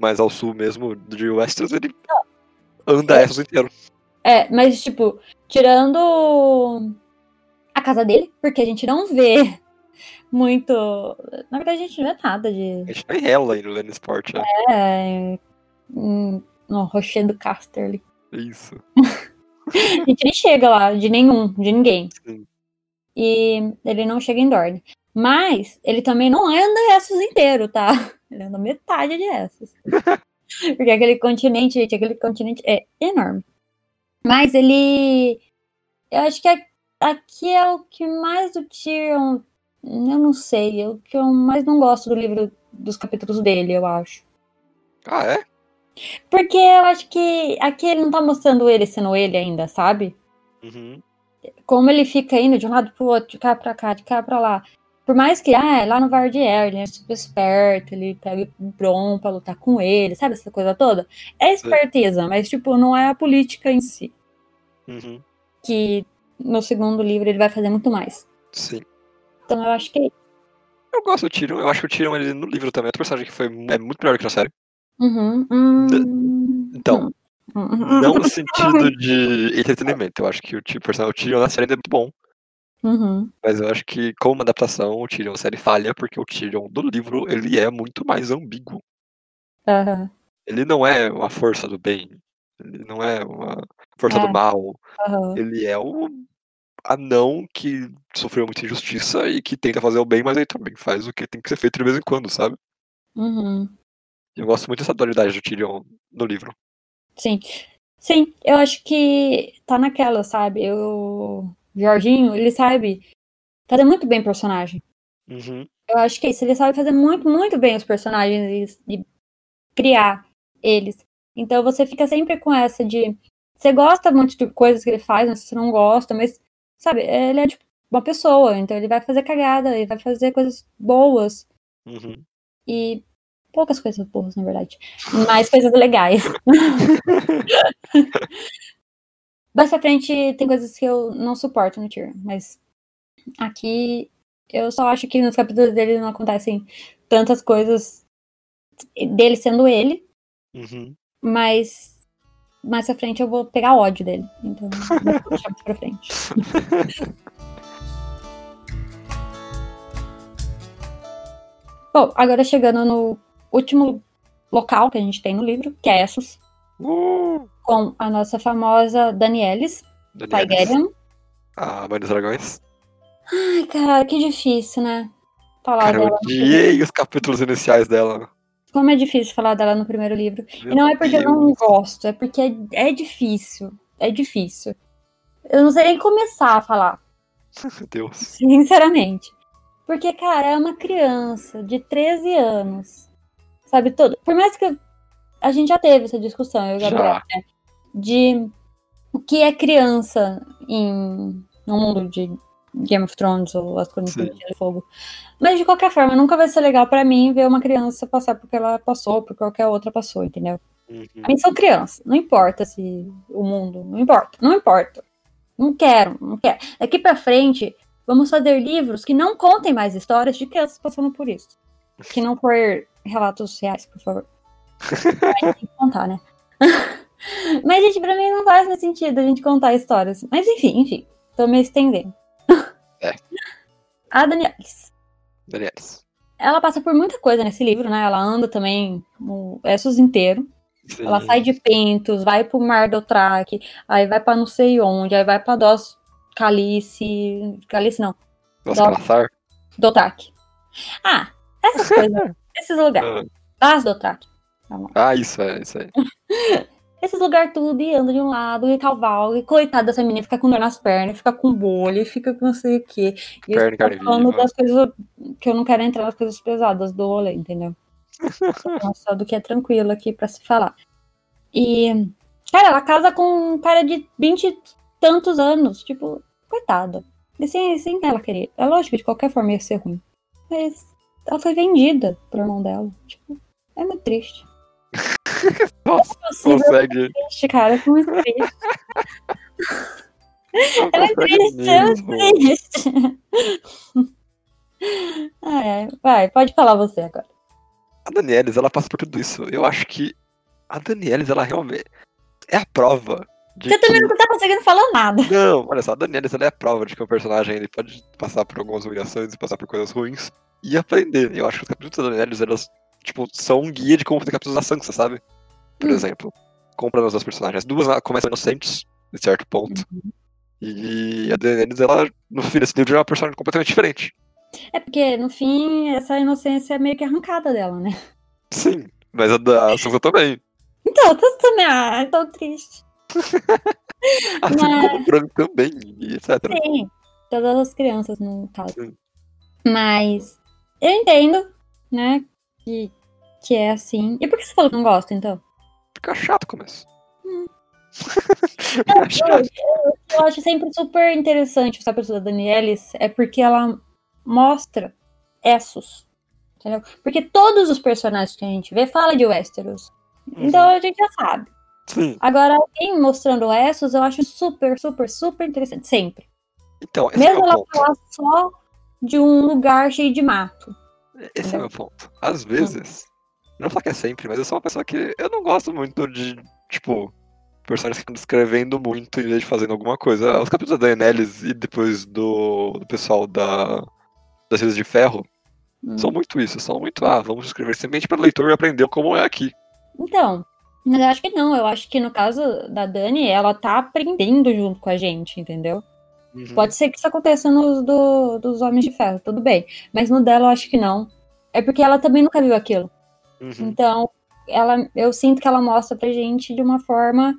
mais ao sul mesmo de Westeros, ele anda é. Essos inteiro.
É, mas tipo, tirando a casa dele, porque a gente não vê muito. Na verdade, a gente não vê nada de.
A gente não rela aí no Lensport, né?
É, no Rocher do Casterly.
Isso.
a gente nem chega lá, de nenhum, de ninguém. Sim. E ele não chega em Dorne. Mas ele também não anda Essos inteiro, tá? Ele anda metade de Essos. Porque aquele continente, gente, aquele continente é enorme. Mas ele. Eu acho que aqui é o que mais o Tyrion. Eu não sei. É o que eu mais não gosto do livro dos capítulos dele, eu acho.
Ah, é?
Porque eu acho que aqui ele não tá mostrando ele sendo ele ainda, sabe?
Uhum.
Como ele fica indo de um lado pro outro, de cá pra cá, de cá pra lá. Por mais que, ah, lá no Vardier, ele é super esperto, ele pega o Bron pra lutar com ele, sabe essa coisa toda? É esperteza, mas, tipo, não é a política em si.
Uhum.
Que no segundo livro ele vai fazer muito mais.
Sim.
Então eu acho que é
Eu gosto do Tyrion, eu acho que o Tyrion ele, no livro também é outro personagem que foi, é muito melhor que na série.
Uhum. Hum,
então, hum. não no sentido de entretenimento. Eu acho que o, tipo, o Tyrion na série é muito bom.
Uhum.
Mas eu acho que, como adaptação, o Tyrion série falha, porque o Tyrion do livro ele é muito mais ambíguo.
Uhum.
Ele não é uma força do bem. Ele não é uma força é. do mal.
Uhum.
Ele é o anão que sofreu muita injustiça e que tenta fazer o bem, mas aí também faz o que tem que ser feito de vez em quando, sabe?
Uhum.
Eu gosto muito dessa dualidade do Tyrion no livro.
Sim. Sim, eu acho que tá naquela, sabe? O Jorginho, ele sabe fazer muito bem personagem.
Uhum.
Eu acho que é isso. Ele sabe fazer muito, muito bem os personagens e, e criar eles. Então você fica sempre com essa de. Você gosta muito de coisas que ele faz, mas você não gosta, mas, sabe, ele é tipo uma pessoa, então ele vai fazer cagada, ele vai fazer coisas boas.
Uhum.
E Poucas coisas boas, na verdade. Mais coisas legais. Mais pra frente tem coisas que eu não suporto no Tyrion, mas aqui eu só acho que nos capítulos dele não acontecem tantas coisas dele sendo ele,
uhum.
mas mais pra frente eu vou pegar ódio dele. Então, vou deixar mais pra frente. Bom, agora chegando no último local que a gente tem no livro, que é Essos.
Uh!
Com a nossa famosa Danielis, Targaryen.
A Mãe dos Dragões.
Ai, cara, que difícil, né? Falar
cara,
dela.
Eu odiei os capítulos iniciais dela.
Como é difícil falar dela no primeiro livro. Meu e não é porque Deus. eu não gosto, é porque é, é difícil. É difícil. Eu não sei nem começar a falar.
Meu Deus.
Sinceramente. Porque, cara, é uma criança de 13 anos Sabe, todo. Por mais que a gente já teve essa discussão, eu e o Gabriel, né? De o que é criança em no mundo de Game of Thrones ou As Crônicas de Fogo. Mas de qualquer forma, nunca vai ser legal para mim ver uma criança passar porque ela passou, por qualquer outra passou, entendeu?
Uhum.
A mim são crianças, não importa se o mundo, não importa, não importa. Não quero, não quero. Daqui para frente, vamos fazer livros que não contem mais histórias de crianças passando por isso. Que não for relatos reais, por favor. tem que contar, né? Mas, gente, pra mim não faz mais sentido a gente contar histórias. Mas, enfim, enfim. Tô me estendendo.
É.
A Danielis.
Danielis.
Ela passa por muita coisa nesse livro, né? Ela anda também o Essos inteiro. Sim. Ela sai de Pentos, vai pro Mar do Traque, aí vai pra não sei onde, aí vai pra Dós Calice. Calice não.
Nossa,
Dó.
Calaçar.
Dotrak. Ah, essas coisas. esses lugares. Das Dotrak.
Ah, isso é, isso aí.
Esses lugares tudo e anda de um lado e cavalga. E coitada dessa menina, fica com dor nas pernas, fica com bolha, fica com não sei o quê. E
Perna
eu tô falando
viva.
das coisas que eu não quero entrar nas coisas pesadas do rolê, entendeu? Só do que é tranquilo aqui pra se falar. E, cara, ela casa com um cara de 20 e tantos anos. Tipo, coitada. E sem, sem ela querer. É lógico, de qualquer forma ia ser ruim. Mas ela foi vendida pro irmão dela. Tipo, é muito triste.
Nossa,
É
consegue.
triste, cara. É muito triste. Ela é triste, ela é triste. Ah, é. Vai, pode falar você agora.
A Danielis, ela passa por tudo isso. Eu acho que a Danielis, ela realmente é a prova de
Você também
que...
não tá conseguindo falar nada.
Não, olha só, a Danielis, ela é a prova de que o personagem ele pode passar por algumas humilhações e passar por coisas ruins e aprender. Eu acho que os capítulos da Danielis, elas, tipo, são um guia de como fazer capítulos da Sansa, sabe? Por
Hum.
exemplo, comprando as duas personagens. As duas começam inocentes, de certo ponto. E a Daenerys, ela, no fim desse livro, é uma personagem completamente diferente.
É porque, no fim, essa inocência é meio que arrancada dela, né?
Sim, mas a da Sansa também.
Então, eu também. Ah, tô triste.
Assim
Mas-
como também, etc.
Sim, todas as crianças, no caso.
Sim.
Mas eu entendo, né? Que, que é assim. E por que você falou que não gosta, então?
Fica chato o começo.
Hum. Eu, eu- eu acho sempre super interessante essa pessoa da Danielis, é porque ela mostra Essos. Entendeu? Porque todos os personagens que a gente vê fala de Westeros. Então a gente já sabe.
Sim,
Agora, alguém mostrando Essos, eu acho super, super, super interessante. Sempre.
então,
Mesmo
é
ela
ponto.
falar só de um lugar cheio de mato.
Esse é o meu ponto. Às vezes, não vou falar que é sempre, mas eu sou uma pessoa que eu não gosto muito de, tipo, personagens que ficam descrevendo muito em vez de fazendo alguma coisa. Os capítulos da Daenerys e depois do, do pessoal da, das Ilhas de Ferro
Hum.
são muito isso, são muito, ah, vamos escrever semente para o leitor aprender como é aqui.
Então, mas eu acho que não. Eu acho que no caso da Dani, ela tá aprendendo junto com a gente, entendeu?
Uhum.
Pode ser que isso aconteça nos do, dos Homens de Ferro, tudo bem. Mas no dela eu acho que não. É porque ela também nunca viu aquilo.
Uhum.
Então, ela, eu sinto que ela mostra pra gente de uma forma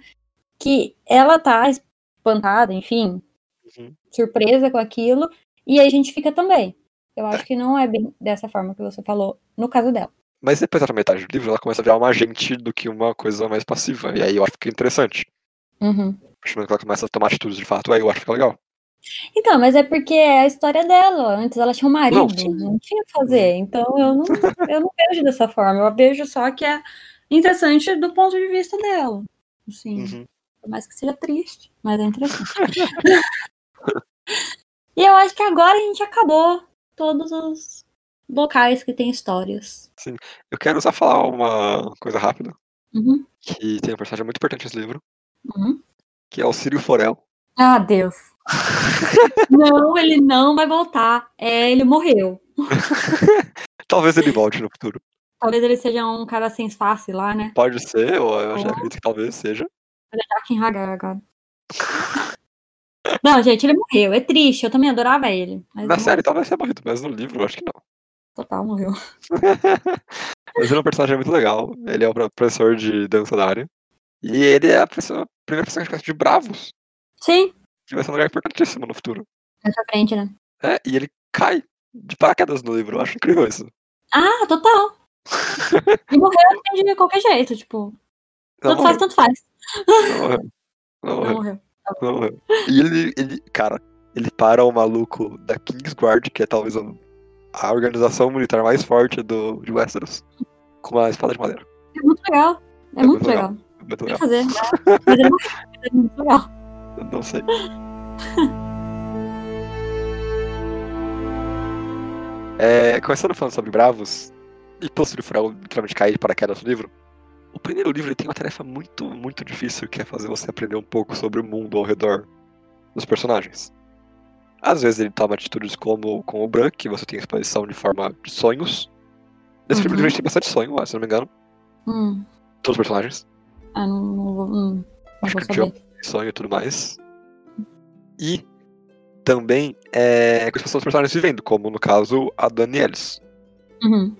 que ela tá espantada, enfim,
Uhum.
surpresa com aquilo, e aí a gente fica também. Eu acho que não é bem dessa forma que você falou no caso dela.
Mas depois da metade do livro, ela começa a virar uma agente do que uma coisa mais passiva. E aí eu acho que é interessante.
Uhum.
A partir do momento que ela começa a tomar atitudes de fato, aí eu acho que fica legal.
Então, mas é porque é a história dela. Antes ela tinha um marido,
Não,
não,
sim.
tinha o que fazer. Então eu não, eu não vejo dessa forma. Eu vejo só que é interessante do ponto de vista dela. Assim,
Uhum.
por mais que seja triste, mas é interessante. e eu acho que agora a gente acabou todos os locais que tem histórias.
Eu quero só falar uma coisa rápida,
Uhum,
que tem um personagem muito importante nesse livro,
uhum.
que é o Círio Forel.
Ah, Deus. não, ele não vai voltar. É, ele morreu.
Talvez ele volte no futuro.
Talvez ele seja um cara sem face lá, né?
Pode ser, ou eu já acredito que talvez seja.
Ele é Jaqen Hagar agora. Não, gente, ele morreu. É triste. Eu também adorava ele.
Na série talvez tenha morrido, mas no livro eu acho que não.
Total, morreu.
mas ele é um personagem muito legal. Ele é o professor de dança da área. E ele é a, pessoa, a primeira pessoa que conhece de Bravos,
Sim.
Que vai ser um lugar importantíssimo no futuro.
Nessa frente, né?
É, e ele cai de paraquedas no livro. Eu acho incrível isso.
Ah, total. E morreu de qualquer jeito, tipo.
Não
tanto faz,
morreu,
tanto faz.
não morreu. Não
Não
morreu.
morreu.
Não morreu. E ele, ele, cara, ele para o maluco da Kingsguard, que é talvez a, organização militar mais forte do, de Westeros, com uma espada de madeira.
É muito legal. É,
É
muito
muito legal.
legal.
É Muito legal.
fazer. né? Morreu. Mas é muito legal.
Não sei. É, começando falando sobre Bravos, e pelo Círio Furel literalmente cair de paraquedas no livro, o primeiro livro ele tem uma tarefa muito, muito difícil, que é fazer você aprender um pouco sobre o mundo ao redor dos personagens. Às vezes ele toma atitudes como com o Bran, que você tem exposição de forma de sonhos. Nesse primeiro
Uhum.
livro a gente tem bastante sonho, se não me engano,
Hum.
todos os personagens.
Ah, não, não vou. Hum, não
Acho que o. sonho e tudo mais. E também é com as pessoas personagens vivendo, como no caso a Danielis.
Uhum.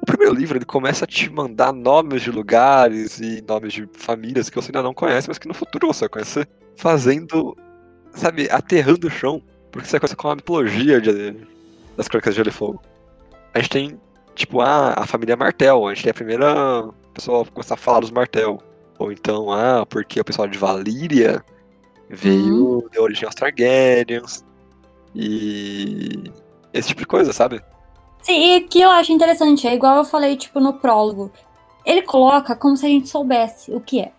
O primeiro livro ele começa a te mandar nomes de lugares e nomes de famílias que você ainda não conhece, mas que no futuro você vai conhecer, fazendo, sabe, aterrando o chão, porque você vai conhecer com a mitologia de, das Crônicas de Gelo e Fogo. A gente tem, tipo, a, a família Martel, a gente tem a primeira pessoa a começar a falar dos Martel. Ou então, ah, porque o pessoal de Valíria veio
Uhum.
de origem aos Targaryens. E esse tipo de coisa, sabe?
Sim, e que eu acho interessante, é igual eu falei, tipo, no prólogo. Ele coloca como se a gente soubesse o que é.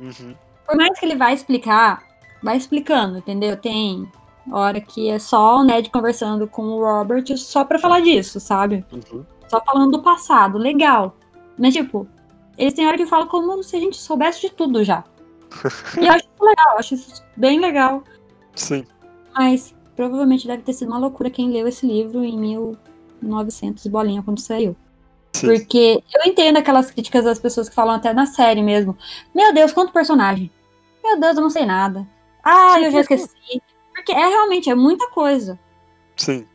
Uhum.
Por mais que ele vai explicar, vai explicando, entendeu? Tem hora que é só o Ned conversando com o Robert só pra falar disso, sabe?
Uhum.
Só falando do passado, legal. Mas, tipo, eles têm hora que falam como se a gente soubesse de tudo já. e eu acho isso legal, eu acho isso bem legal.
Sim.
Mas provavelmente deve ter sido uma loucura quem leu esse livro em 1900 e bolinha quando saiu.
Sim.
Porque eu entendo aquelas críticas das pessoas que falam até na série mesmo. Meu Deus, quanto personagem. Meu Deus, eu não sei nada. Ah, eu já esqueci. Porque é realmente, é muita coisa.
Sim.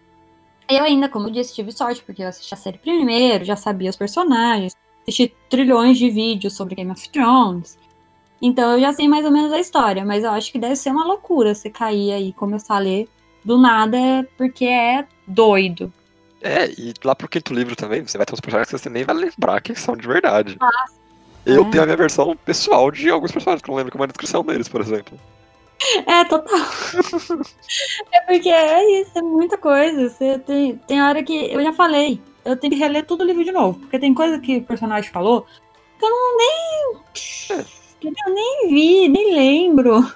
Eu ainda, como eu disse, tive sorte, porque eu assisti a série primeiro, já sabia os personagens, assisti trilhões de vídeos sobre Game of Thrones. Então eu já sei mais ou menos a história, mas eu acho que deve ser uma loucura você cair aí e começar a ler do nada, porque é doido.
É, e lá pro quinto livro também, você vai ter uns personagens que você nem vai lembrar que são de verdade. Eu
é.
tenho a minha versão pessoal de alguns personagens, que eu não lembro como é a descrição deles, por exemplo.
É, total. é porque é isso, é muita coisa. Você tem, tem hora que. Eu já falei, eu tenho que reler todo o livro de novo. Porque tem coisa que o personagem falou que eu não nem. que eu nem vi, nem lembro.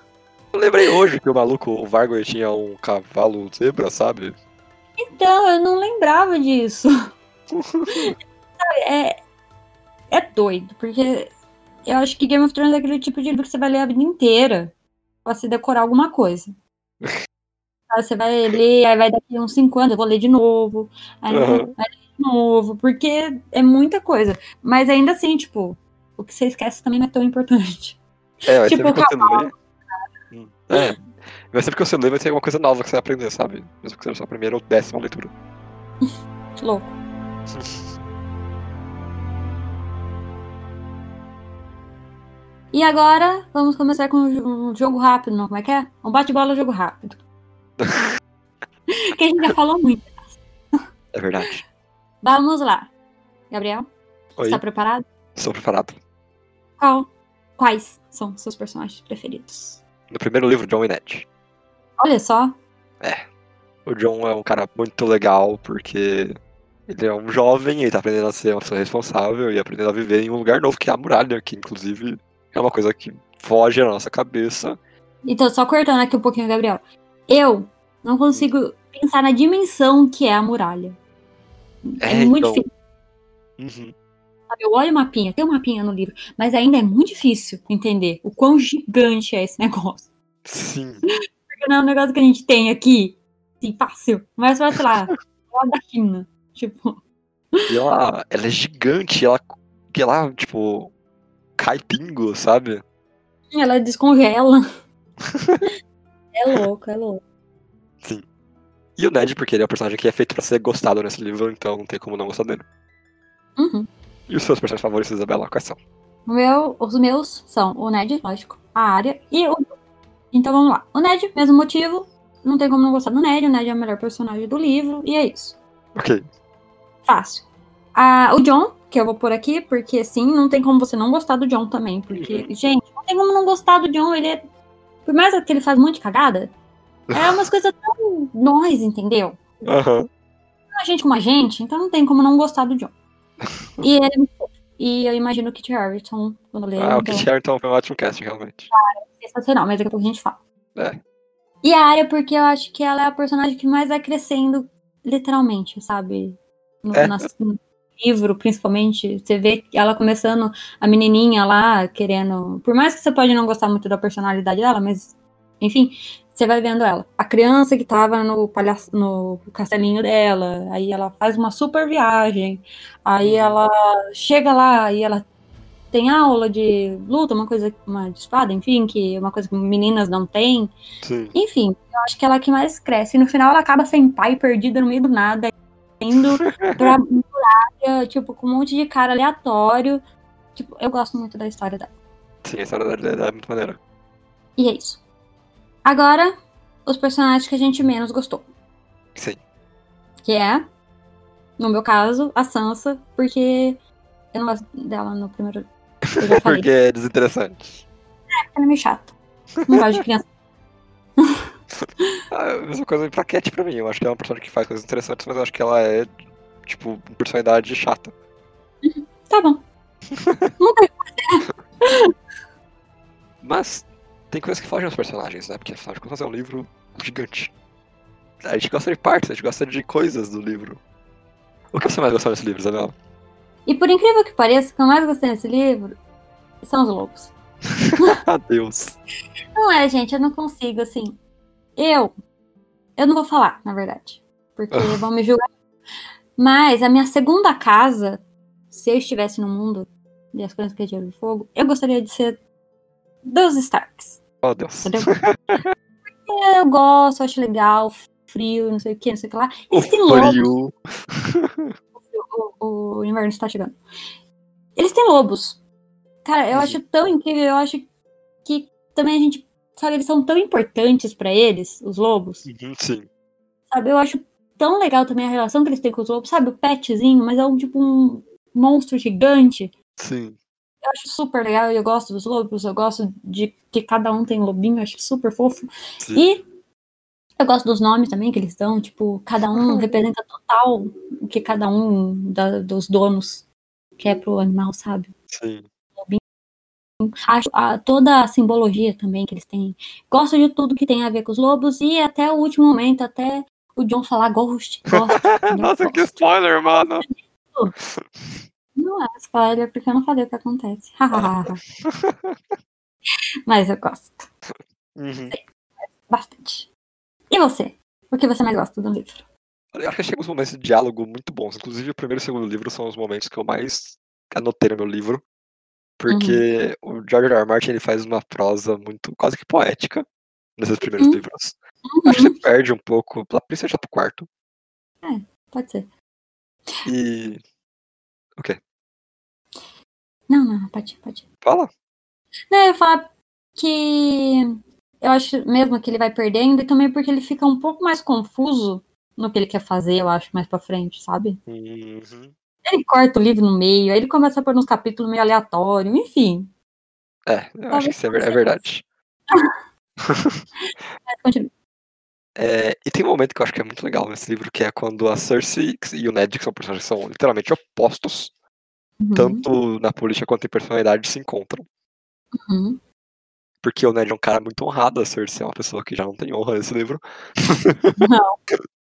Eu lembrei hoje que o maluco, o Vargo, tinha um cavalo zebra, sabe?
Então, eu não lembrava disso. É, é doido, porque eu acho que Game of Thrones é aquele tipo de livro que você vai ler a vida inteira pra se decorar alguma coisa. Aí você vai ler, aí vai daqui uns 5 anos, eu vou ler de novo, aí eu
Aham.
Novo, porque é muita coisa. Mas ainda assim, tipo, o que você esquece também não é tão importante.
É, vai
Tipo,
sempre que você lê. Hum, É. Vai sempre que você lê, vai ter alguma coisa nova que você vai aprender, sabe? Mesmo que seja sua primeira ou décima leitura.
Que louco. E agora, vamos começar com um um jogo rápido, não? Como é que é? Um bate-bola jogo rápido. que a gente já falou muito.
É verdade.
Vamos lá. Gabriel,
Oi,
está preparado?
estou preparado.
Qual? Quais são seus personagens preferidos?
No primeiro livro, John e Ned.
Olha só.
O John é um cara muito legal, porque ele é um jovem, ele tá aprendendo a ser uma pessoa responsável e aprendendo a viver em um lugar novo, que é a muralha, que inclusive é uma coisa que foge da nossa cabeça.
Então, só cortando aqui um pouquinho, Gabriel. Eu não consigo pensar na dimensão que é a muralha. É,
É,
muito
então.
difícil.
Uhum.
Eu olho o mapinha, tem um mapinha no livro, mas ainda é muito difícil entender o quão gigante é esse negócio.
Sim.
Porque não é um negócio que a gente tem aqui, assim, fácil. Mas vai, sei lá, lá da China. Tipo,
E ela, ela é gigante, ela, que ela, tipo, cai pingo, sabe?
ela descongela. é louco, é louco.
E o Ned, porque ele é um personagem que é feito pra ser gostado nesse livro, então não tem como não gostar dele.
Uhum.
E os seus personagens favoritos, Isabela, quais são?
Meu, os meus são o Ned, lógico, a área e o. Então vamos lá. O Ned, mesmo motivo. Não tem como não gostar do Ned. O Ned é o melhor personagem do livro. E é isso.
Ok.
Fácil. Ah, o John, que eu vou pôr aqui, porque sim, não tem como você não gostar do John também. Porque, gente, não tem como não gostar do John. Ele é. Por mais que ele faz um monte de cagada, é umas coisas tão nós, entendeu?
Aham.
A gente como a gente, então não tem como não gostar do John. E ele é. E eu imagino o Kit Harington quando ler.
Ah, o
então,
Kit Harington foi um ótimo casting, realmente.
sensacional, mas daqui a pouco a gente fala.
É.
E a Arya, porque eu acho que ela é a personagem que mais vai crescendo, literalmente, sabe? No,
É.
nas- no livro, principalmente. Você vê ela começando, a menininha lá, querendo. Por mais que você pode não gostar muito da personalidade dela, mas. Enfim, você vai vendo ela. A criança que tava no, palhaço, no castelinho dela, aí ela faz uma super viagem, aí
Uhum.
ela chega lá e ela tem aula de luta, uma coisa, uma de espada, enfim, que é uma coisa que meninas não têm.
Sim.
Enfim, eu acho que ela é que mais cresce. E no final ela acaba sem pai, perdida no meio do nada, indo pra muralha, tipo, com um monte de cara aleatório. Tipo, eu gosto muito da história dela.
Sim, a história dela é muito maneira.
E é isso. Agora, os personagens que a gente menos gostou.
Sim.
Que é, no meu caso, a Sansa, porque eu não gosto dela no primeiro.
Porque é desinteressante.
Ela é meio chata. Não gosto de criança.
Ah, a mesma coisa pra Cat pra mim. Eu acho que ela é uma personagem que faz coisas interessantes, mas eu acho que ela é, tipo, personalidade chata.
Tá bom. Não tem.
Mas tem coisas que fogem aos personagens, né? Porque afinal de contas é um livro gigante. A gente gosta de partes, a gente gosta de coisas do livro. O que você mais gostou desse livro, Isabela?
E por incrível que pareça, o que eu mais gostei desse livro são os lobos.
Adeus.
Não é, gente, eu não consigo, assim. Eu. Eu não vou falar, na verdade. Porque vão me julgar. Mas a minha segunda casa, se eu estivesse no mundo e as coisas que de Gelo e Fogo, eu gostaria de ser dos Starks.
Oh, Deus.
Entendeu? Porque eu gosto, eu acho legal, frio, não sei o que, não sei o que lá.
O
Eles têm lobos.
frio.
o, o inverno está chegando. Eles têm lobos. Cara, eu acho tão incrível, eu acho que também a gente, sabe, eles são tão importantes pra eles, os lobos,
Uhum, Sim.
sabe? Eu acho tão legal também a relação que eles têm com os lobos, sabe? O petzinho, mas é um tipo um monstro gigante.
Sim.
Eu acho super legal, eu gosto dos lobos, eu gosto de que cada um tem um lobinho, eu acho super fofo.
Sim.
E eu gosto dos nomes também que eles dão, tipo, cada um representa total o que cada um da- dos donos quer pro animal, sabe?
Sim.
Acho a- toda a simbologia também que eles têm. Gosto de tudo que tem a ver com os lobos e até o último momento, até o John falar Ghost.
Nossa, que
Gosto.
spoiler, mano.
Não é spoiler, porque eu não falei o que acontece. Mas eu gosto
Uhum.
bastante. E você? O que você mais gosta do livro?
Eu acho que chega uns momentos de diálogo muito bons. Inclusive, o primeiro e o segundo livro são os momentos que eu mais anotei no meu livro. Porque o George R. R. Martin ele faz uma prosa muito quase que poética nesses primeiros
Uhum.
livros. Acho que você perde um pouco, principalmente pro quarto.
Pode ser.
E. O quê?
Não, não, pode, pode.
Fala.
Não, eu ia falar que eu acho mesmo que ele vai perdendo e também porque ele fica um pouco mais confuso no que ele quer fazer, eu acho, mais pra frente, sabe?
Uhum.
Ele corta o livro no meio, aí ele começa a pôr uns capítulos meio aleatórios, enfim.
É, eu acho que isso é, é verdade.
Continua.
É, e tem um momento que eu acho que é muito legal nesse livro, que é quando a Cersei e o Ned, que são personagens que são literalmente opostos,
Uhum,
tanto na política quanto em personalidade, se encontram.
uhum.
Porque o Ned é um cara muito honrado, a Cersei é uma pessoa que já não tem honra nesse livro.
Não.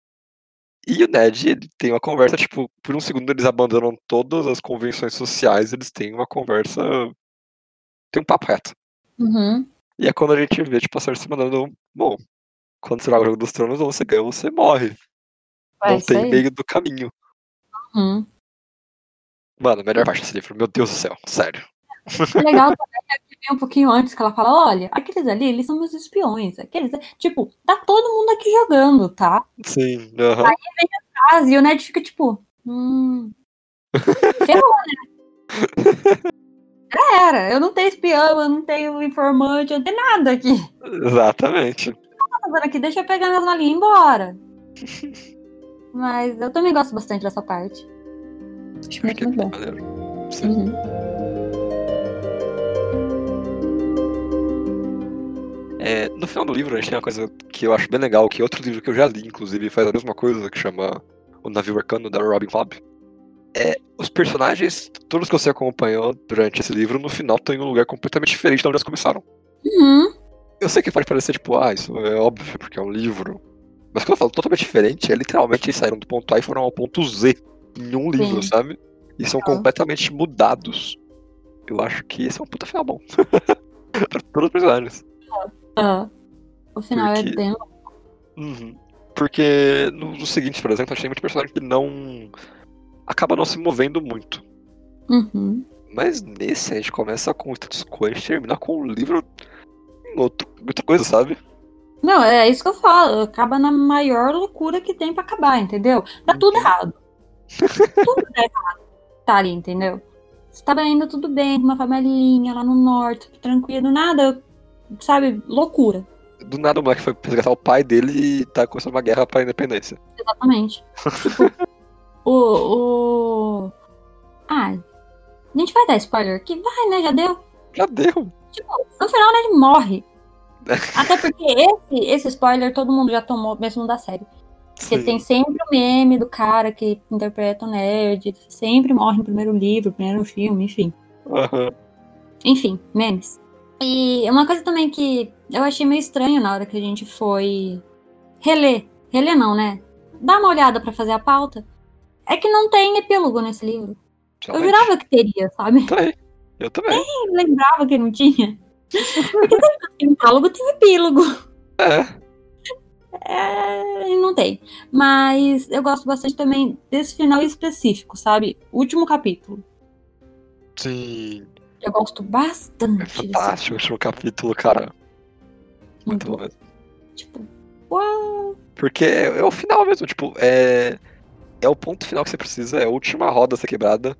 E o Ned, ele tem uma conversa, tipo, por um segundo eles abandonam todas as convenções sociais, eles têm uma conversa. Tem um papo reto.
Uhum.
E é quando a gente vê, tipo, a Cersei mandando, bom, quando você joga o jogo dos tronos, ou você ganha ou você morre.
É
não tem
aí.
meio do caminho.
Uhum.
Mano, a melhor parte desse livro, meu Deus do céu, sério.
O legal também é que vem um pouquinho antes que ela fala, olha, aqueles ali, eles são meus espiões. Aqueles, tipo, tá todo mundo aqui jogando, tá?
Sim, aham.
Ah, e o Ned fica tipo, hum. Ferrou, né? Já era. Eu não tenho espião, eu não tenho informante, eu não tenho nada aqui.
Exatamente.
Eu aqui? Deixa eu pegar minhas malinhas e ir embora. Mas eu também gosto bastante dessa parte. Acho muito, muito bom.
Maneiro. Sim.
Uhum.
É, no final do livro, a gente tem uma coisa que eu acho bem legal, que outro livro que eu já li, inclusive, faz a mesma coisa, que chama O Navio Arcano, da Robin Hobb. É, os personagens, todos que você acompanhou durante esse livro, no final estão em um lugar completamente diferente de onde eles começaram.
Uhum.
Eu sei que pode parecer tipo, ah, isso é óbvio porque é um livro. Mas quando eu falo totalmente diferente, é literalmente eles saíram do ponto A e foram ao ponto Z em um livro,
Sim.
sabe? E são
Legal.
completamente mudados. Eu acho que esse é um puta final bom. pra todos os personagens.
Ah, o final
Porque-
é bem.
Uhum. Porque no, no seguinte, por exemplo, a gente tem muito personagem que não. acaba não se movendo muito.
Uhum.
Mas nesse a gente começa com o status quo, gente termina com o livro em outro, outra coisa, sabe?
Não, é isso que eu falo. Acaba na maior loucura que tem pra acabar, entendeu? Dá tudo errado. Tudo dá errado. Tá ali, entendeu? Estava indo tudo bem, com uma família lá no norte, tranquilo, nada, sabe, loucura.
Do nada o moleque foi resgatar o pai dele e tá começando uma guerra pra independência.
Exatamente. tipo, o, o. Ah, a gente vai dar spoiler aqui? Vai, né? Já deu?
Já deu.
Tipo, no final né, ele morre. Até porque esse, esse spoiler todo mundo já tomou, mesmo da série. Porque
Sim.
tem sempre o meme do cara que interpreta o nerd, sempre morre no primeiro livro, primeiro filme, enfim.
Aham.
Enfim, memes. E uma coisa também que eu achei meio estranho na hora que a gente foi reler. Reler não, né? Dar uma olhada pra fazer a pauta. É que não tem epílogo nesse livro. Eu jurava que teria, sabe?
Também. Eu também.
Eu lembrava que não tinha. Porque tem epílogo, tem epílogo.
É.
É, não tem. Mas eu gosto bastante também desse final específico, sabe? Último capítulo.
Sim.
Eu gosto bastante.
É fantástico o último capítulo, cara. Muito bom mesmo.
Tipo, uau.
Porque é, é o final mesmo, tipo, é. É o ponto final que você precisa, é a última roda a ser quebrada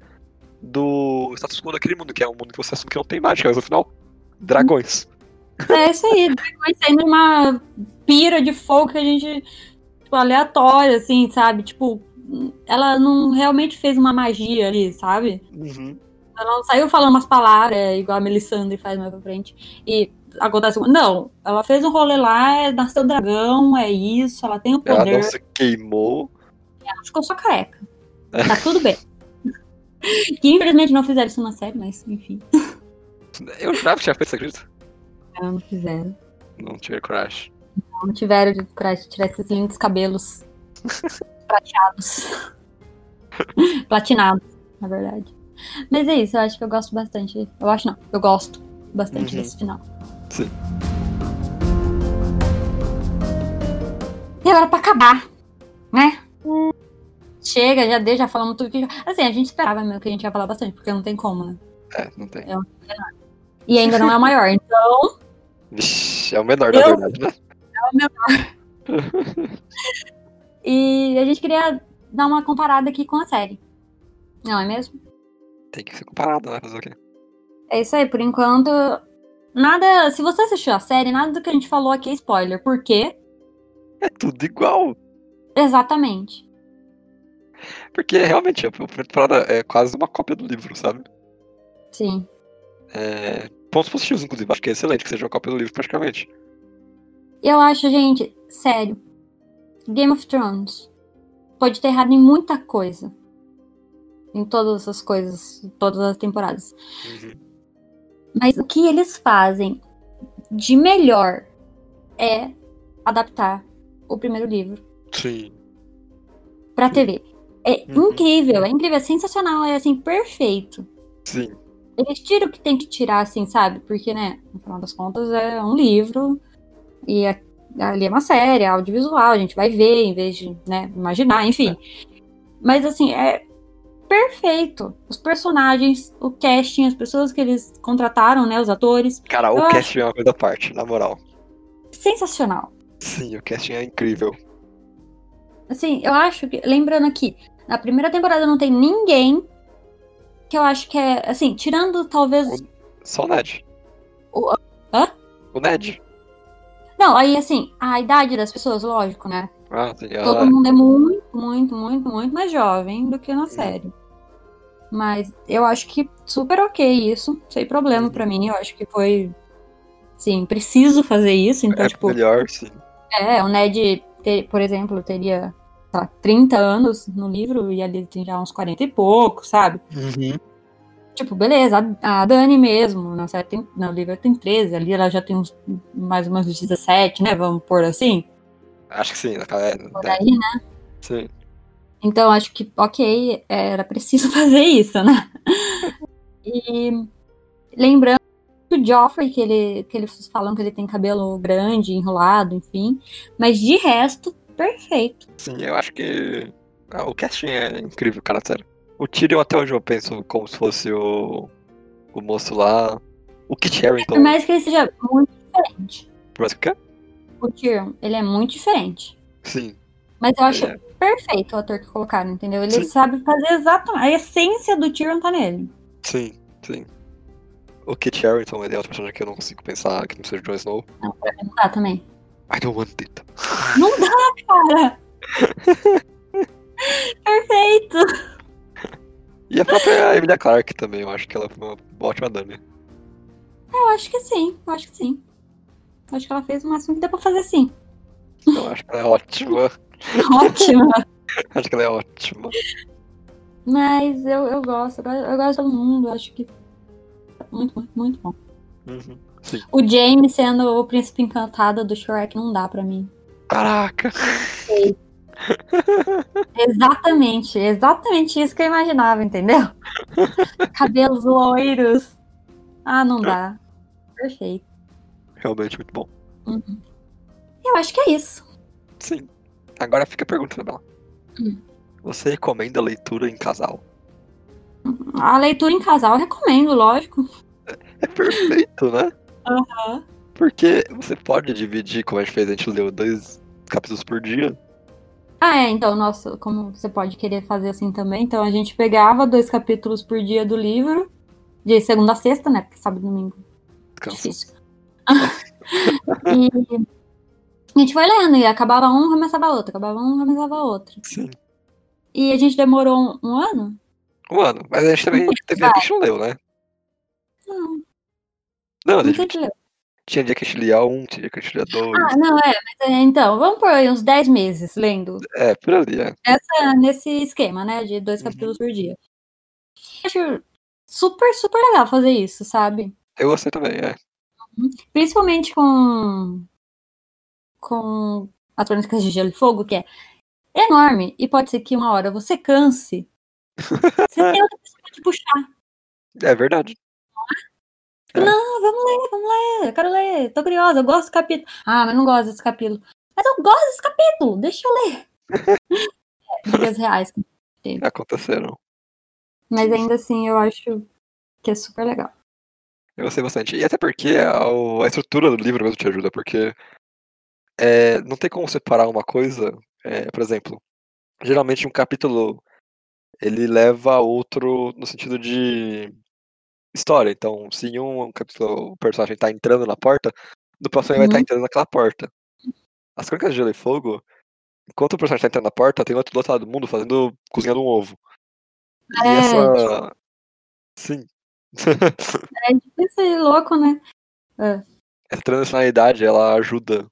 do status quo daquele mundo, que é um mundo que você assume que não tem mágica, mas no final, dragões.
É isso aí. Vai saindo uma pira de fogo que a gente. Tipo, aleatória, assim, sabe? Tipo, ela não realmente fez uma magia ali, sabe?
Uhum.
Ela não saiu falando umas palavras, igual a Melisandre faz mais pra frente. E acontece. Não, ela fez um rolê lá, é, nasceu dragão, é isso, ela tem o
Ela
poder.
não se queimou.
Ela ficou só careca. Tá tudo bem. que infelizmente não fizeram isso na série, mas enfim.
Eu que tinha feito, você acredita?
Não, não fizeram.
Não tive coragem.
Não tiveram de tirar esses lindos cabelos prateados. Platinados, na verdade. Mas é isso, eu acho que eu gosto bastante. Eu acho não, eu gosto bastante
Uhum.
desse final.
Sim.
E agora pra acabar, né? Chega, já deu, já falamos tudo que. já- Assim, a gente esperava mesmo que a gente ia falar bastante, porque não tem como, né?
É, não tem.
E ainda não é o maior, então
Vixe, é o menor, na
Eu-
verdade, né?
E a gente queria dar uma comparada aqui com a série. Não é mesmo?
Tem que ser comparado, né? Fazer o quê?
É isso aí, por enquanto. Nada. Se você assistiu a série, nada do que a gente falou aqui é spoiler. Por quê?
É tudo igual.
Exatamente.
Porque realmente a primeira temporada é quase uma cópia do livro, sabe?
Sim.
É... Pontos positivos, inclusive. Acho que é excelente que seja uma cópia do livro, praticamente.
Eu acho, gente, sério. Game of Thrones pode ter errado em muita coisa. Em todas as coisas, em todas as temporadas.
Uhum.
Mas o que eles fazem de melhor é adaptar o primeiro livro
Sim.
pra TV. É
Uhum.
incrível, é incrível, é sensacional, é assim, perfeito.
Sim.
Eles tiram o que tem que tirar, assim, sabe? Porque, né, no final das contas é um livro e é- ali é uma série, é audiovisual, a gente vai ver em vez de, né, imaginar, enfim. Mas, assim, é perfeito. Os personagens, o casting, as pessoas que eles contrataram, né, os atores,
Cara, o casting é uma coisa à parte, na moral.
sensacional.
Sim, o casting é incrível.
Assim, eu acho que, lembrando aqui, na primeira temporada não tem ninguém que eu acho que é, assim, tirando talvez.
Só o Ned.
O- hã?
O Ned.
Não, aí assim, a idade das pessoas, lógico, né?
Ah, sim.
Todo mundo é muito, muito, muito, muito mais jovem do que na série. Mas eu acho que super ok isso, sem problema pra mim. Eu acho que foi. Sim, preciso fazer isso. Então,
É
tipo,
melhor, sim.
é, o Ned, ter- por exemplo, teria sei lá, 30 anos no livro e ali tem já uns 40 e pouco, sabe?
Uhum.
Tipo, beleza, a, a Dani mesmo, na série tem, no livro tem 13, ali ela já tem uns mais ou menos 17, né? Vamos pôr assim.
Acho que sim. naquela- É,
Por aí, né?
sim.
Então, acho que, ok, era preciso fazer isso, né? E lembrando o Joffrey, que, ele, que eles falam que ele tem cabelo grande, enrolado, enfim. Mas de resto, perfeito.
Sim, eu acho que ah, o casting é incrível, cara, sério. O Tyrion até hoje eu penso como se fosse o o moço lá. O Kit Harington.
Por mais que ele seja muito diferente.
Por mais que o quê?
O Tyrion, ele é muito diferente.
Sim.
Mas eu acho
É.
perfeito o ator que colocaram, entendeu? Ele
Sim.
sabe fazer exatamente. A essência do Tyrion tá nele.
Sim, sim. O Kit Harington, ele é outro personagem que eu não consigo pensar que não seja o Jon Snow.
Não, pra mim não dá também.
I don't want it.
Não dá, cara! Perfeito!
E a própria Emilia Clarke também, eu acho que ela foi uma ótima Dani.
Eu acho que sim, eu acho que sim. Eu acho que ela fez o máximo que deu pra fazer sim.
Eu acho que ela é ótima.
Ótima!
Acho que ela é ótima.
Mas eu, eu gosto, eu gosto, todo mundo, eu acho que. Muito, muito, muito bom.
Uhum.
O James sendo o príncipe encantado do Shrek não dá pra mim.
Caraca!
Exatamente, exatamente isso que eu imaginava, entendeu? Cabelos loiros. Ah, não dá. Perfeito.
Realmente muito bom.
Uhum. Eu acho que é isso.
Sim. Agora fica a pergunta, Bela.
Hum.
Você recomenda leitura em casal?
A leitura em casal eu recomendo, lógico.
É perfeito, né?
Aham.
Porque você pode dividir, como a gente fez, a gente leu dois capítulos por dia.
Ah, é, então, nossa, como você pode querer fazer assim também. Então a gente pegava dois capítulos por dia do livro, de segunda a sexta, né? Porque sábado e domingo é difícil. e a gente foi lendo, e acabava um, começava outro, acabava um, começava outro.
Sim.
E a gente demorou um, um ano?
Um ano. Mas a gente também teve a gente não leu, né?
Não,
Não, a gente
leu.
Tinha dia que a gente lia um, tinha dia que a gente lia dois.
Ah, não, é, mas é, então, vamos por aí uns 10 meses lendo.
É, por ali, é.
Essa, nesse esquema, né? De dois
Uhum.
capítulos por dia. Acho super, super legal fazer isso, sabe?
Eu gostei também, é.
Principalmente com. com as Crônicas de Gelo e Fogo, que é enorme. E pode ser que uma hora você canse. Você tem outra pessoa te puxar.
É verdade. É.
Não, vamos ler, vamos ler. Eu quero ler. Tô curiosa, eu gosto do capítulo. Ah, mas não gosto desse capítulo. Mas eu gosto desse capítulo, deixa eu ler. brigas reais.
Aconteceram.
Mas ainda assim, eu acho que é super legal.
Eu gostei bastante. E até porque a estrutura do livro mesmo te ajuda, porque é, não tem como separar uma coisa. é, por exemplo, geralmente um capítulo ele leva a outro no sentido de história. Então, se em um capítulo o personagem tá entrando na porta, no próximo ele vai estar
Uhum.
entrando naquela porta. As Crônicas de Gelo e Fogo, enquanto o personagem tá entrando na porta, tem outro do outro lado do mundo fazendo, cozinhando um ovo. E
É,
essa. Sim.
É difícil louco, né?
essa transicionalidade ela ajuda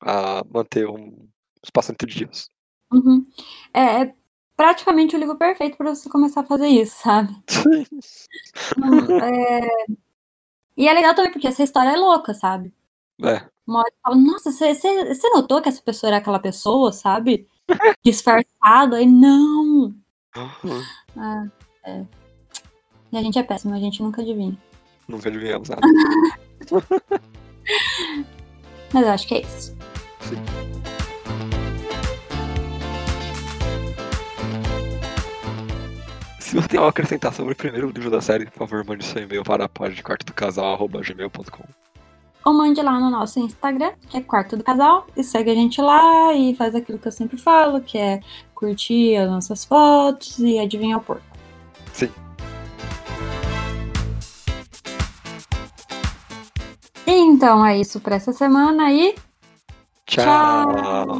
a manter um espaço entre dias.
Uhum. É, é praticamente o livro perfeito pra você começar a fazer isso, sabe? É, E é legal também porque essa história é louca, sabe?
É,
Uma hora fala, nossa, você, notou que essa pessoa era aquela pessoa, sabe? Disfarçada, e não! Ah, é. E a gente é péssimo, a gente nunca adivinha.
nunca adivinhamos nada.
Mas eu acho que é isso.
Se você tem algo a acrescentar sobre o primeiro livro da série, por favor, mande seu e-mail para podquartodocasal.gmail.com
Ou mande lá no nosso Instagram, que é Quarto do Casal, e segue a gente lá e faz aquilo que eu sempre falo, que é curtir as nossas fotos e adivinhar o porco.
Sim.
Então é isso pra essa semana e
Tchau!
Tchau.